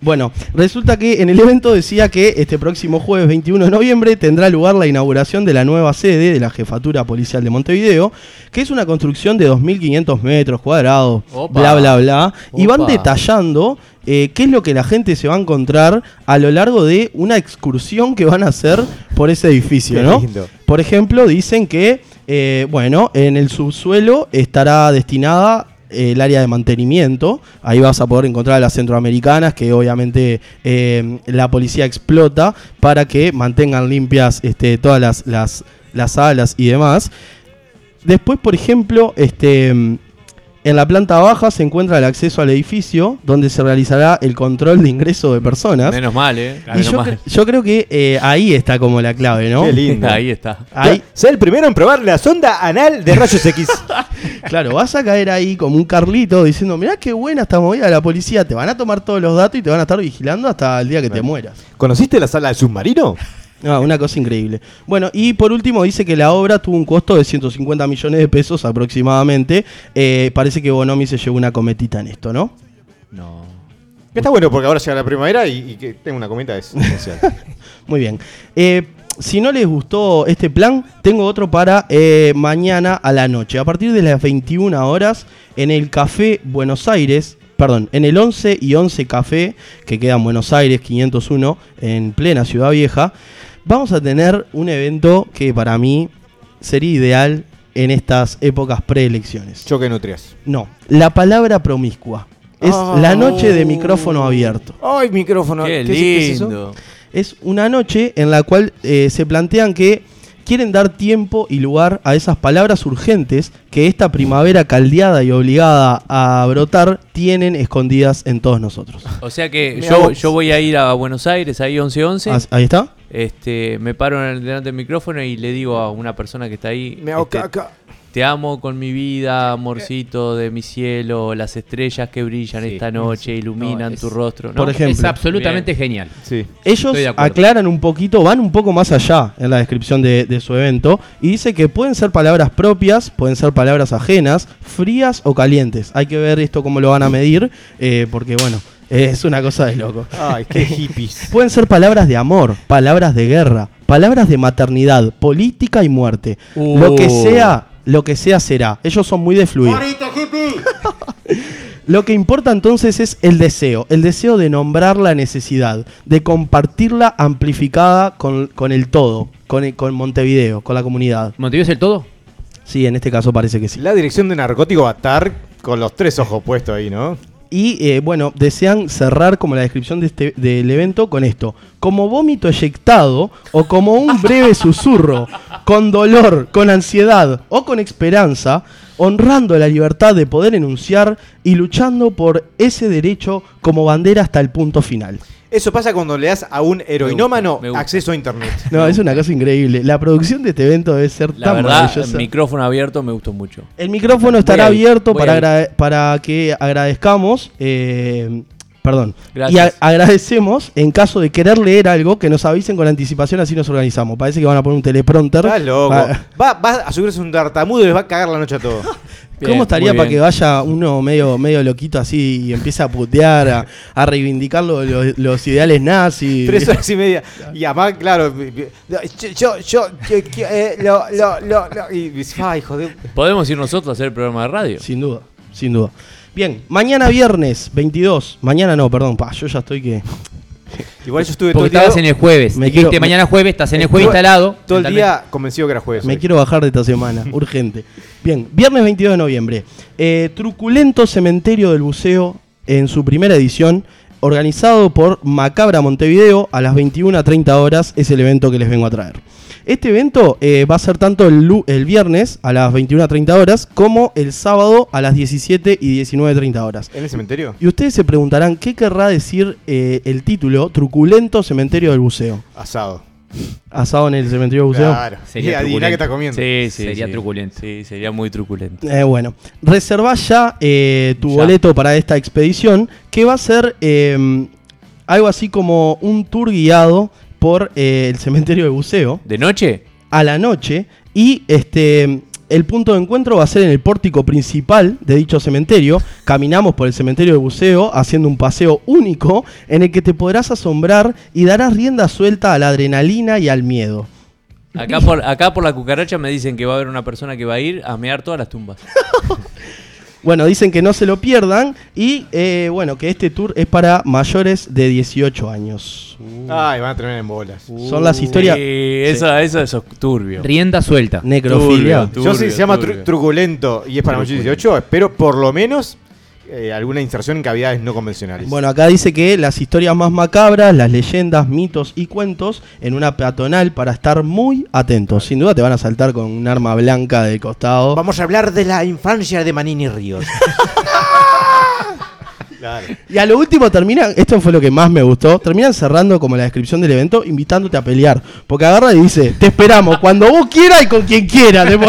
Bueno, resulta que en el evento decía que este próximo jueves 21 de noviembre tendrá lugar la inauguración de la nueva sede de la Jefatura Policial de Montevideo, que es una construcción de 2.500 metros cuadrados, Opa. bla, bla, bla. Y van detallando eh, qué es lo que la gente se va a encontrar a lo largo de una excursión que van a hacer por ese edificio, Qué ¿no? lindo. Por ejemplo, dicen que, eh, bueno, en el subsuelo estará destinada eh, el área de mantenimiento. Ahí vas a poder encontrar a las centroamericanas que obviamente eh, la policía explota para que mantengan limpias este, todas las, las, las salas y demás. Después, por ejemplo, este, en la planta baja se encuentra el acceso al edificio donde se realizará el control de ingreso de personas. Menos mal, ¿eh? Y Menos yo, mal. cre- yo creo que eh, ahí está como la clave, ¿no? Qué lindo. Ahí está. Ahí, Sé el primero en probar la sonda anal de rayos X. claro, vas a caer ahí como un Carlito diciendo, mirá qué buena esta movida de la policía, te van a tomar todos los datos y te van a estar vigilando hasta el día que te mueras. ¿Conociste la sala de submarino? No, una cosa increíble. Bueno, y por último dice que la obra tuvo un costo de 150 millones de pesos aproximadamente. Eh, parece que Bonomi se llevó una cometita en esto, ¿no? No. Que está bueno porque ahora llega la primavera y, y que tenga una cometa es esencial. Muy bien. Eh, si no les gustó este plan, tengo otro para eh, mañana a la noche. A partir de las 21 horas, en el Café Buenos Aires, perdón, en el 11 y 11 Café, que queda en Buenos Aires 501, en plena Ciudad Vieja, vamos a tener un evento que para mí sería ideal en estas épocas preelecciones. Choque de nutrias. No, la palabra promiscua. Es Ah. la noche de micrófono abierto. ¡Ay, micrófono! Qué ¿Qué es- qué es eso? lindo. Es una noche en la cual eh, se plantean que quieren dar tiempo y lugar a esas palabras urgentes que esta primavera caldeada y obligada a brotar tienen escondidas en todos nosotros. O sea que yo, yo voy a ir a Buenos Aires, ahí 11-11. As- Ahí está. Este, me paro en el- delante del micrófono y le digo a una persona que está ahí. Me hago este, caca. Te amo con mi vida, amorcito de mi cielo, las estrellas que brillan Sí, esta noche iluminan No, es- tu rostro. ¿no? Por ejemplo. Es absolutamente genial. Sí. Ellos aclaran un poquito, van un poco más allá en la descripción de, de su evento y dice que pueden ser palabras propias, pueden ser palabras ajenas, frías o calientes. Hay que ver esto cómo lo van a medir, eh, porque bueno, es una cosa de loco. Ay, qué hippies. Pueden ser palabras de amor, palabras de guerra, palabras de maternidad, política y muerte. Lo que Uh. sea, lo que sea será. Ellos son muy de fluir. ¡Morito, hippie! Lo que importa entonces es el deseo, el deseo de nombrar la necesidad, de compartirla amplificada con, con el todo, con, el- con Montevideo, con la comunidad. ¿Montevideo es el todo? Sí, en este caso parece que sí. La dirección de narcótico va a estar con los tres ojos puestos ahí, ¿no? Y eh, bueno, desean cerrar como la descripción de este, del evento con esto. Como vómito eyectado o como un breve susurro, con dolor, con ansiedad o con esperanza, honrando la libertad de poder enunciar y luchando por ese derecho como bandera hasta el punto final. Eso pasa cuando le das a un heroinómano me gusta. acceso a internet. No, es una cosa increíble. La producción de este evento debe ser La tan verdad, el maravillosa. micrófono abierto me gustó mucho. El micrófono estará Voy abierto para, para que agradezcamos. eh, perdón. Gracias. Y agradecemos en caso de querer leer algo que nos avisen con anticipación, así nos organizamos. Parece que van a poner un teleprompter. Estás loco. Ah, Va, va a subirse un tartamudo y les va a cagar la noche a todos. Bien, ¿Cómo estaría para que vaya uno medio, medio loquito así y empiece a putear, a, a reivindicar lo- lo- los ideales nazis? Tres horas y media. Y además, claro, yo, yo, yo, eh, lo, lo, lo, lo- y ay, joder. ¿Podemos ir nosotros a hacer el programa de radio? Sin duda, sin duda. Bien, mañana viernes 22. Mañana no, perdón, pa, yo ya estoy que. Igual yo estuve todo Porque el día. estabas en el jueves. Me Dijiste quiero- mañana jueves, estás en el jueves instalado. Todo el día convencido que era jueves. Me hoy. quiero bajar de esta semana, urgente. Bien, viernes 22 de noviembre. Eh, truculento Cementerio del Buceo en su primera edición, organizado por Macabra Montevideo a las 21 a 30 horas, es el evento que les vengo a traer. Este evento eh, va a ser tanto el, viernes a las 21 a 30 horas como el sábado a las 17 y 19 a 30 horas. ¿En el cementerio? Y ustedes se preguntarán qué querrá decir eh, el título Truculento Cementerio del Buceo. Asado. Asado en el cementerio del buceo. Claro. Sería y adivina truculento. qué está comiendo. Sí, sí. Sería sí. truculento. Sí, sería muy truculento. Eh, bueno, reserva ya eh, tu Ya. boleto para esta expedición, que va a ser eh, algo así como un tour guiado por eh, el cementerio de buceo ¿De noche? a la noche y este el punto de encuentro va a ser en el pórtico principal de dicho cementerio. Caminamos por el cementerio de buceo haciendo un paseo único en el que te podrás asombrar y darás rienda suelta a la adrenalina y al miedo. Acá por, acá por la cucaracha me dicen que va a haber una persona que va a ir a mear todas las tumbas. Bueno, dicen que no se lo pierdan y eh, bueno, que este tour es para mayores de 18 años. Ay, van a terminar en bolas. Son las historias Sí, eso, eso es turbio. Rienda suelta. necrofilia. Turbio, Yo si se llama turbio. tru- truculento y es para mayores de 18, espero por lo menos eh, alguna inserción en cavidades no convencionales. Bueno, acá dice que las historias más macabras, las leyendas, mitos y cuentos en una peatonal para estar muy atentos. Sin duda te van a saltar con un arma blanca de costado. Vamos a hablar de la infancia de Manini Ríos. claro. Y a lo último terminan, esto fue lo que más me gustó, terminan cerrando como la descripción del evento, invitándote a pelear. Porque agarra y dice, te esperamos cuando vos quieras y con quien quieras.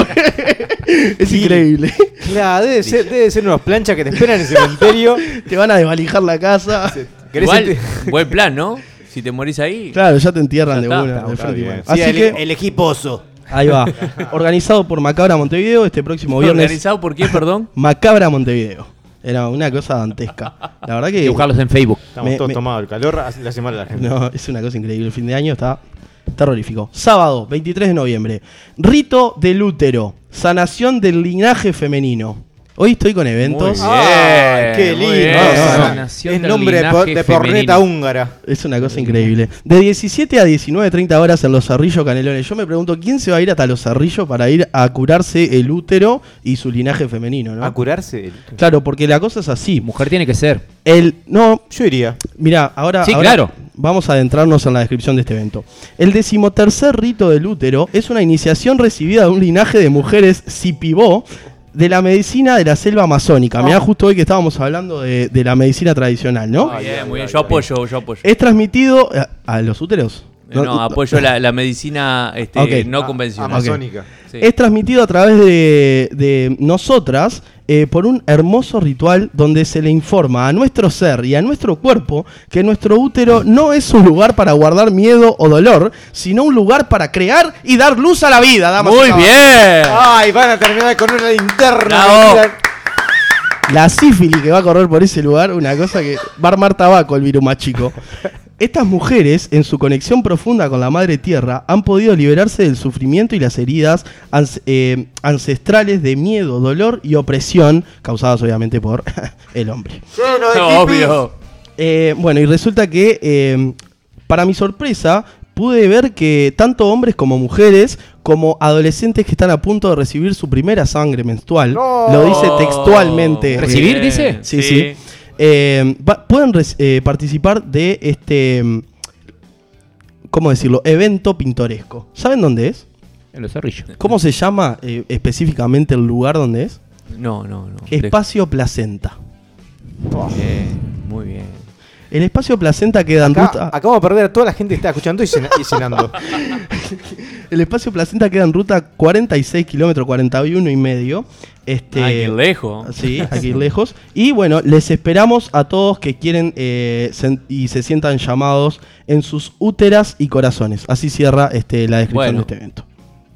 Es increíble. Claro, debe ser, debe ser unos planchas que te esperan en el cementerio. Te van a desvalijar la casa. ¿Querés Igual, sentir- buen plan, ¿no? Si te morís ahí. Claro, ya te entierran de Ya una. de frente bien. Sí, Así el, que, el equiposo. ahí va. Organizado por Macabra Montevideo este próximo viernes. ¿Organizado por quién, perdón? Macabra Montevideo. Era una cosa dantesca. La verdad que. buscarlos en Facebook. Estamos Me- todos me- tomados. El calor hace- le hace mal a la gente. No, es una cosa increíble. El fin de año está terrorífico. Sábado, 23 de noviembre. Rito del útero. Sanación del linaje femenino. Hoy estoy con eventos. Muy bien. ¡Ay, qué muy lindo! bien. No, no, no. Sanación Es nombre de, porneta húngara. Es una cosa increíble. De 17 a 19, 30 horas en Los Cerrillos Canelones. Yo me pregunto, ¿quién se va a ir hasta Los Cerrillos para ir a curarse el útero y su linaje femenino? ¿no? A curarse. Claro, porque la cosa es así. Mujer tiene que ser. El, no, Yo iría. Mira, ahora, Sí, ahora claro. vamos a adentrarnos en la descripción de este evento. El decimotercer rito del útero es una iniciación recibida de un linaje de mujeres Sipibó de la medicina de la selva amazónica. Mirá, justo hoy que estábamos hablando de, de la medicina tradicional, ¿no? Muy bien, muy bien. Yo apoyo, yo apoyo. Es transmitido eh, a los úteros. No, No, apoyo la, la medicina este, no Ah, convencional. amazónica. Sí. Es transmitido a través de, de nosotras eh, por un hermoso ritual donde se le informa a nuestro ser y a nuestro cuerpo que nuestro útero no es un lugar para guardar miedo o dolor, sino un lugar para crear y dar luz a la vida. damas y Muy bien. Ay, van a terminar con una linterna. La sífilis que va a correr por ese lugar, una cosa que va a armar tabaco el virus más chico. Estas mujeres, en su conexión profunda con la madre tierra, han podido liberarse del sufrimiento y las heridas ans- eh, ancestrales de miedo, dolor y opresión, causadas obviamente por el hombre. Lleno de Obvio. Eh, bueno, y resulta que, eh, para mi sorpresa, pude ver que tanto hombres como mujeres, como adolescentes que están a punto de recibir su primera sangre menstrual, No. lo dice textualmente. ¿Recibir, dice? Sí, sí. Eh, va- pueden res- eh, participar de este, mm, ¿cómo decirlo? Evento pintoresco. ¿Saben dónde es? En los cerrillos. ¿Cómo se llama eh, específicamente el lugar donde es? No, no, no. Espacio Placenta. El espacio Placenta queda en Acá- ruta. acabamos de perder a toda la gente que está escuchando y, cena- y cenando. El espacio Placenta queda en ruta 46 kilómetros 41 y medio. Este, lejos. Sí, aquí lejos. Y bueno, les esperamos a todos que quieren eh, y se sientan llamados en sus úteras y corazones. Así cierra este, la descripción Bueno. de este evento.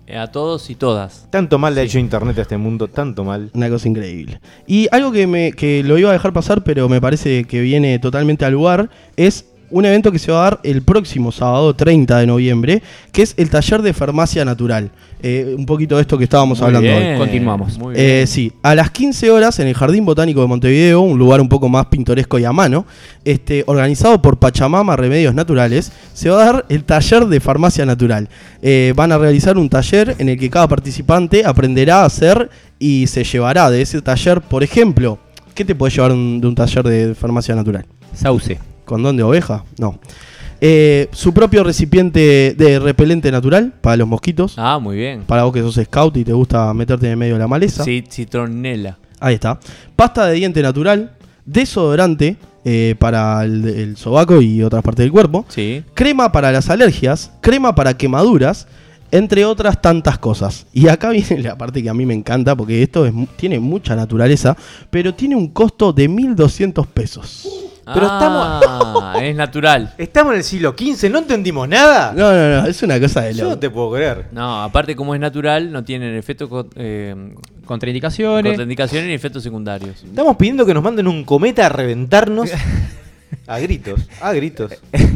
Eh, A todos y todas. Tanto mal le ha hecho internet a este mundo, tanto mal. Una cosa increíble. Y algo que, me, que lo iba a dejar pasar, pero me parece que viene totalmente al lugar, es un evento que se va a dar el próximo sábado 30 de noviembre, que es el taller de farmacia natural. Eh, un poquito de esto que estábamos Muy hablando bien, hoy. Continuamos. muy bien. Eh, sí, a las 15 horas en el Jardín Botánico de Montevideo, un lugar un poco más pintoresco y a mano, este, organizado por Pachamama Remedios Naturales, se va a dar el taller de farmacia natural. Eh, van a realizar un taller en el que cada participante aprenderá a hacer y se llevará de ese taller, por ejemplo, ¿qué te puede llevar un- de un taller de farmacia natural? Sauce. ¿Condón de oveja? No. Eh, su propio recipiente de repelente natural para los mosquitos. Ah, muy bien. Para vos que sos scout y te gusta meterte en el medio de la maleza. Sí, citronela. Ahí está. Pasta de diente natural, desodorante eh, para el, el sobaco y otras partes del cuerpo, Sí. crema para las alergias, crema para quemaduras, entre otras tantas cosas. Y acá viene la parte que a mí me encanta, porque esto es tiene mucha naturaleza, pero tiene un costo de 1.200 pesos. Pero ah, es natural. Estamos en el siglo XV, ¿no entendimos nada? No, no, no, es una cosa de Yo loco. no te puedo creer. No, aparte como es natural, no tienen efectos co- eh, Contraindicaciones. contraindicaciones ni efectos secundarios. Estamos pidiendo que nos manden un cometa a reventarnos a gritos, a gritos.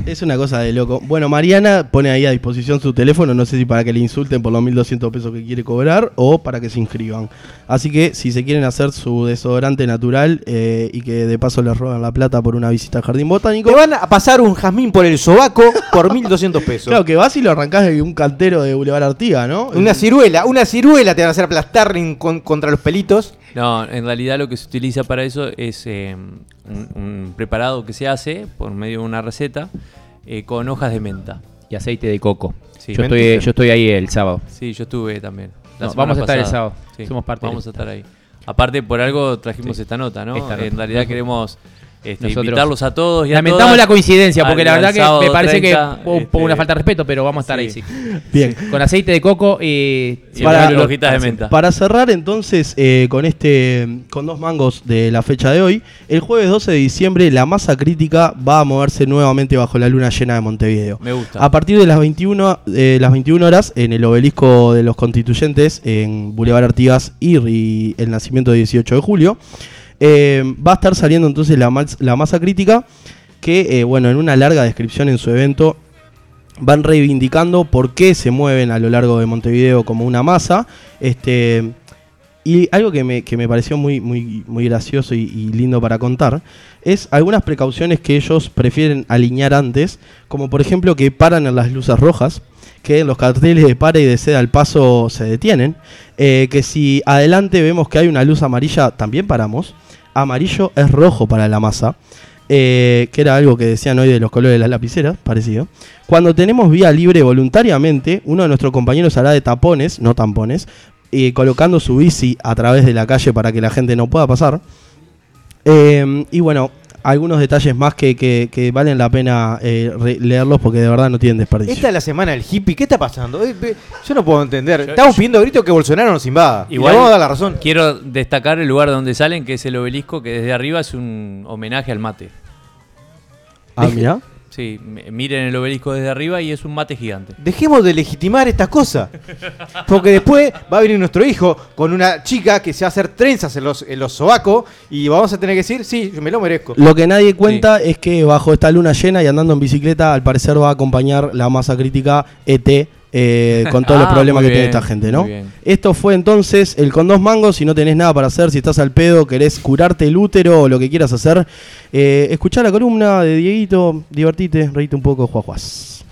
Es una cosa de loco. Bueno, Mariana pone ahí a disposición su teléfono, no sé si para que le insulten por los 1200 pesos que quiere cobrar o para que se inscriban. Así que si se quieren hacer su desodorante natural eh, y que de paso les roban la plata por una visita al jardín botánico, Te van a pasar un jazmín por el sobaco por 1200 pesos. claro que vas y lo arrancás de un cantero de Boulevard Artiga, ¿no? Una ciruela, una ciruela te van a hacer aplastar en- con- contra los pelitos. No, en realidad lo que se utiliza para eso es eh, un, un preparado que se hace por medio de una receta eh, con hojas de menta. Y aceite de coco. Sí, yo, estoy, yo estoy ahí el sábado. Sí, yo estuve también. No, vamos a estar el sábado. Somos parte Vamos a estar ahí. Aparte, por algo trajimos Sí. esta nota, ¿no? Esta nota. En realidad queremos este, Nosotros- invitarlos a todos y a Lamentamos todas la coincidencia, porque al- la verdad que me parece 30, que hubo un poco este, una falta de respeto, pero vamos a estar sí. ahí, sí. Bien. Con aceite de coco y... Y Para- para, hojitas de menta. Para cerrar entonces eh, con este con dos mangos de la fecha de hoy, el jueves 12 de diciembre la masa crítica va a moverse nuevamente bajo la luna llena de Montevideo. Me gusta. A partir de las 21, eh, las 21 horas en el obelisco de los constituyentes en Boulevard Artigas y el nacimiento de 18 de julio, eh, va a estar saliendo entonces la, mas- la masa crítica que, eh, bueno, en una larga descripción en su evento van reivindicando por qué se mueven a lo largo de Montevideo como una masa. Este, y algo que me, que me pareció muy, muy, muy gracioso y, lindo para contar es algunas precauciones que ellos prefieren alinear antes, como por ejemplo que paran en las luces rojas, que en los carteles de para y de ceda al paso se detienen, eh, que si adelante vemos que hay una luz amarilla, también paramos. Amarillo es rojo para la masa, eh, que era algo que decían hoy de los colores de las lapiceras, parecido. Cuando tenemos vía libre voluntariamente, uno de nuestros compañeros hará de tapones, no tampones, colocando su bici a través de la calle para que la gente no pueda pasar. Eh, y bueno, algunos detalles más que, que- que valen la pena eh, leerlos porque de verdad no tienen desperdicio. Esta es la semana del hippie, ¿qué está pasando? Eh, Yo no puedo entender. Estamos pidiendo a grito que Bolsonaro nos invada. y le Igual vamos a dar la razón. quiero destacar el lugar donde salen, que es el obelisco, que desde arriba es un homenaje al mate. Ah, mira. Sí, miren el obelisco desde arriba y es un mate gigante. Dejemos de legitimar estas cosas. Porque después va a venir nuestro hijo con una chica que se va a hacer trenzas en los, en los sobacos y vamos a tener que decir, sí, yo me lo merezco. Lo que nadie cuenta es que bajo esta luna llena y andando en bicicleta, al parecer va a acompañar la masa crítica ET. Eh, con todos los Ah, problemas que tiene esta gente, ¿no? Esto fue entonces el con dos mangos. Si no tenés nada para hacer, si estás al pedo, querés curarte el útero o lo que quieras hacer, eh, escuchá la columna de Dieguito, divertite, reíte un poco, juajuas.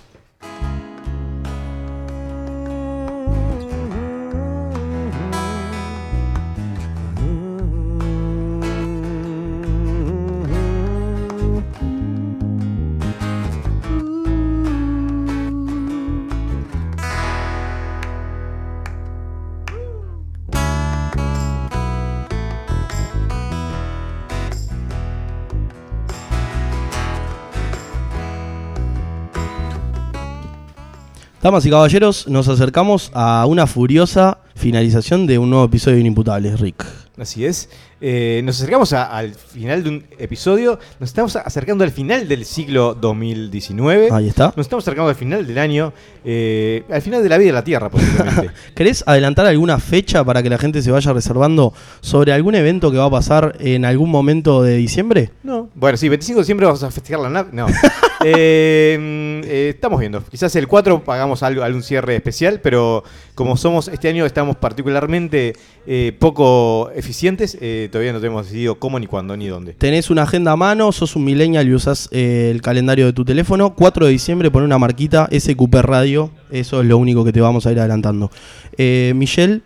Damas y caballeros, nos acercamos a una furiosa finalización de un nuevo episodio de Inimputables, Rick. Así es. Eh, nos acercamos a- al final de un episodio. Nos estamos acercando al final del siglo 2019. Ahí está. Nos estamos acercando al final del año. eh, al final de la vida de la Tierra, posiblemente. ¿Querés adelantar alguna fecha para que la gente se vaya reservando sobre algún evento que va a pasar en algún momento de diciembre? No. Bueno, sí, 25 de diciembre vamos a festejar la nave. No. Eh, mm, eh, estamos viendo. Quizás el 4 pagamos algo, algún cierre especial, pero como somos este año estamos particularmente eh, poco eficientes, todavía no tenemos decidido cómo, ni cuándo, ni dónde. Tenés una agenda a mano, sos un millennial y usás eh, el calendario de tu teléfono. 4 de diciembre, pon una marquita, SQP Radio. Eso es lo único que te vamos a ir adelantando. Eh, Michelle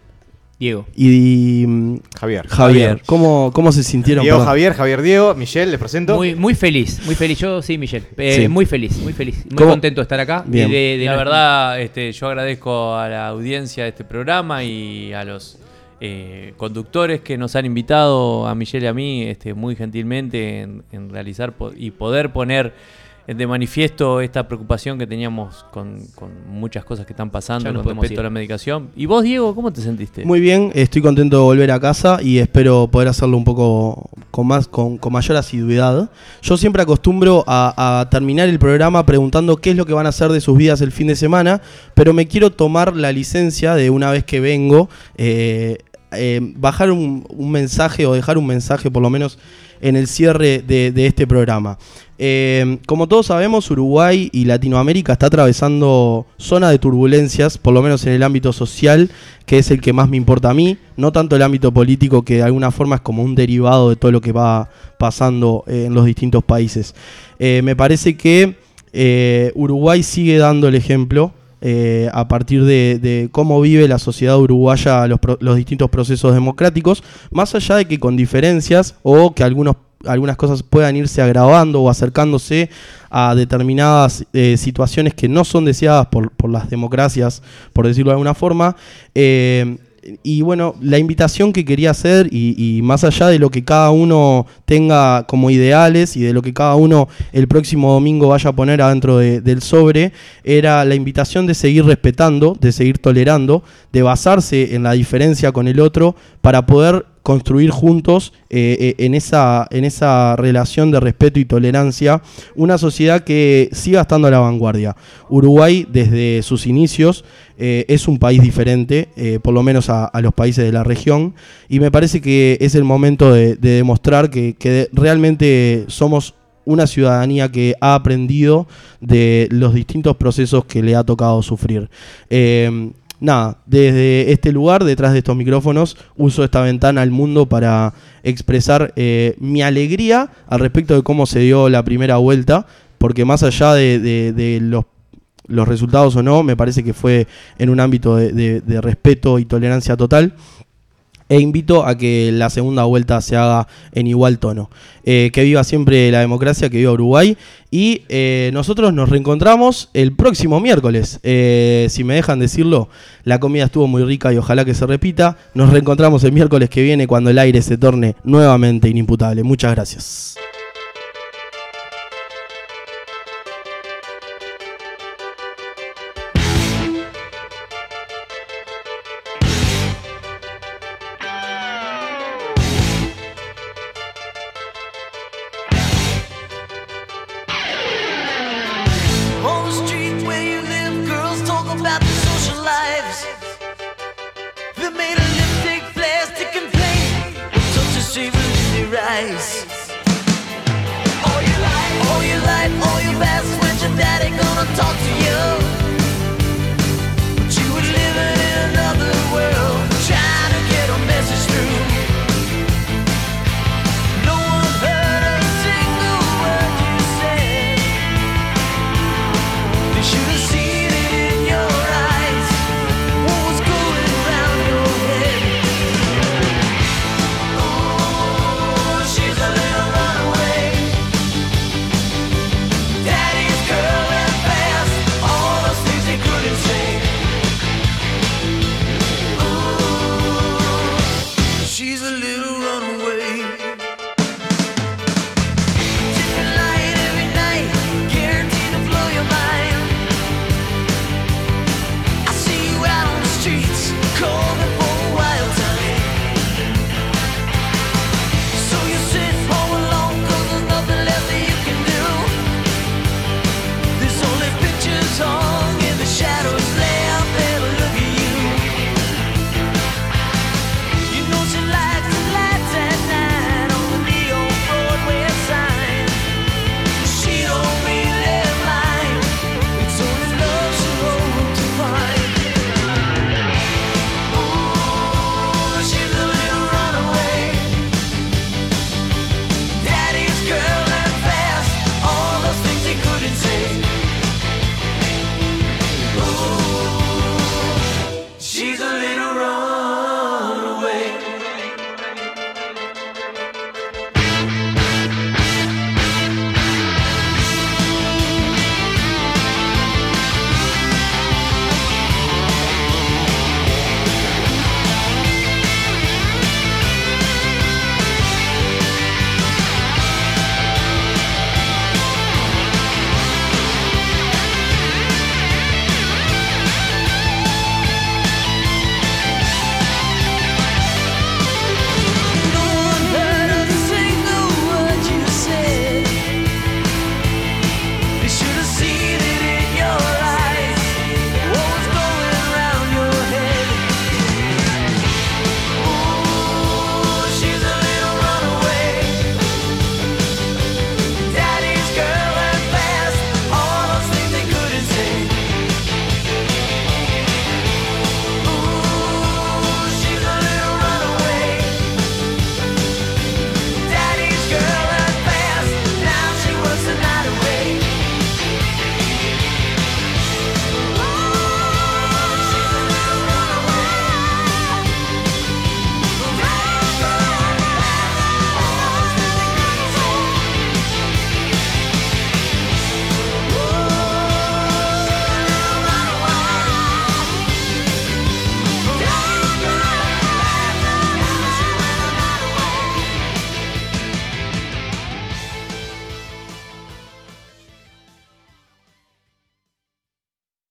Diego. y mm, Javier. Javier. ¿Cómo, ¿Cómo se sintieron? Diego Perdón. Javier, Javier Diego, Michelle, les presento. Muy, muy feliz, muy feliz. Yo sí, Michelle. Eh, Sí. Muy feliz, muy feliz. Muy ¿Cómo? contento de estar acá. Bien. Y de- de la verdad, este, yo agradezco a la audiencia de este programa y a los eh, conductores que nos han invitado, a Michelle y a mí, este, muy gentilmente, en, en realizar po- y poder poner de manifiesto esta preocupación que teníamos con, con muchas cosas que están pasando con respecto ir. a la medicación. ¿Y vos, Diego, cómo te sentiste? Muy bien, estoy contento de volver a casa y espero poder hacerlo un poco con más, con, con mayor asiduidad. Yo siempre acostumbro a, a terminar el programa preguntando qué es lo que van a hacer de sus vidas el fin de semana, pero me quiero tomar la licencia de una vez que vengo, eh, eh, bajar un, mensaje o dejar un mensaje por lo menos en el cierre de, este programa. Eh, como todos sabemos, Uruguay y Latinoamérica está atravesando zona de turbulencias, por lo menos en el ámbito social, que es el que más me importa a mí, no tanto el ámbito político, que de alguna forma es como un derivado de todo lo que va pasando eh, en los distintos países. Me parece que Uruguay sigue dando el ejemplo eh, a partir de, cómo vive la sociedad uruguaya los, los distintos procesos democráticos, más allá de que con diferencias o que algunas cosas puedan irse agravando o acercándose a determinadas eh, situaciones que no son deseadas por, por las democracias, por decirlo de alguna forma. eh, y bueno, la invitación que quería hacer, y, y más allá de lo que cada uno tenga como ideales y de lo que cada uno el próximo domingo vaya a poner adentro de- del sobre, era la invitación de seguir respetando, de seguir tolerando, de basarse en la diferencia con el otro para poder construir juntos eh, eh, en, esa, en esa relación de respeto y tolerancia una sociedad que siga estando a la vanguardia. Uruguay desde sus inicios eh, es un país diferente, por lo menos a, los países de la región, y me parece que es el momento de, de demostrar que, realmente somos una ciudadanía que ha aprendido de los distintos procesos que le ha tocado sufrir. Nada, desde este lugar, detrás de estos micrófonos, uso esta ventana al mundo para expresar eh, mi alegría al respecto de cómo se dio la primera vuelta, porque más allá de, los, resultados o no, me parece que fue en un ámbito de respeto y tolerancia total. E invito a que la segunda vuelta se haga en igual tono. Eh, que viva siempre la democracia, que viva Uruguay. Y eh, nosotros nos reencontramos el próximo miércoles. Eh, si me dejan decirlo, la comida estuvo muy rica y ojalá que se repita. Nos reencontramos el miércoles que viene cuando el aire se torne nuevamente inimputable. Muchas gracias. daddy gonna talk to you.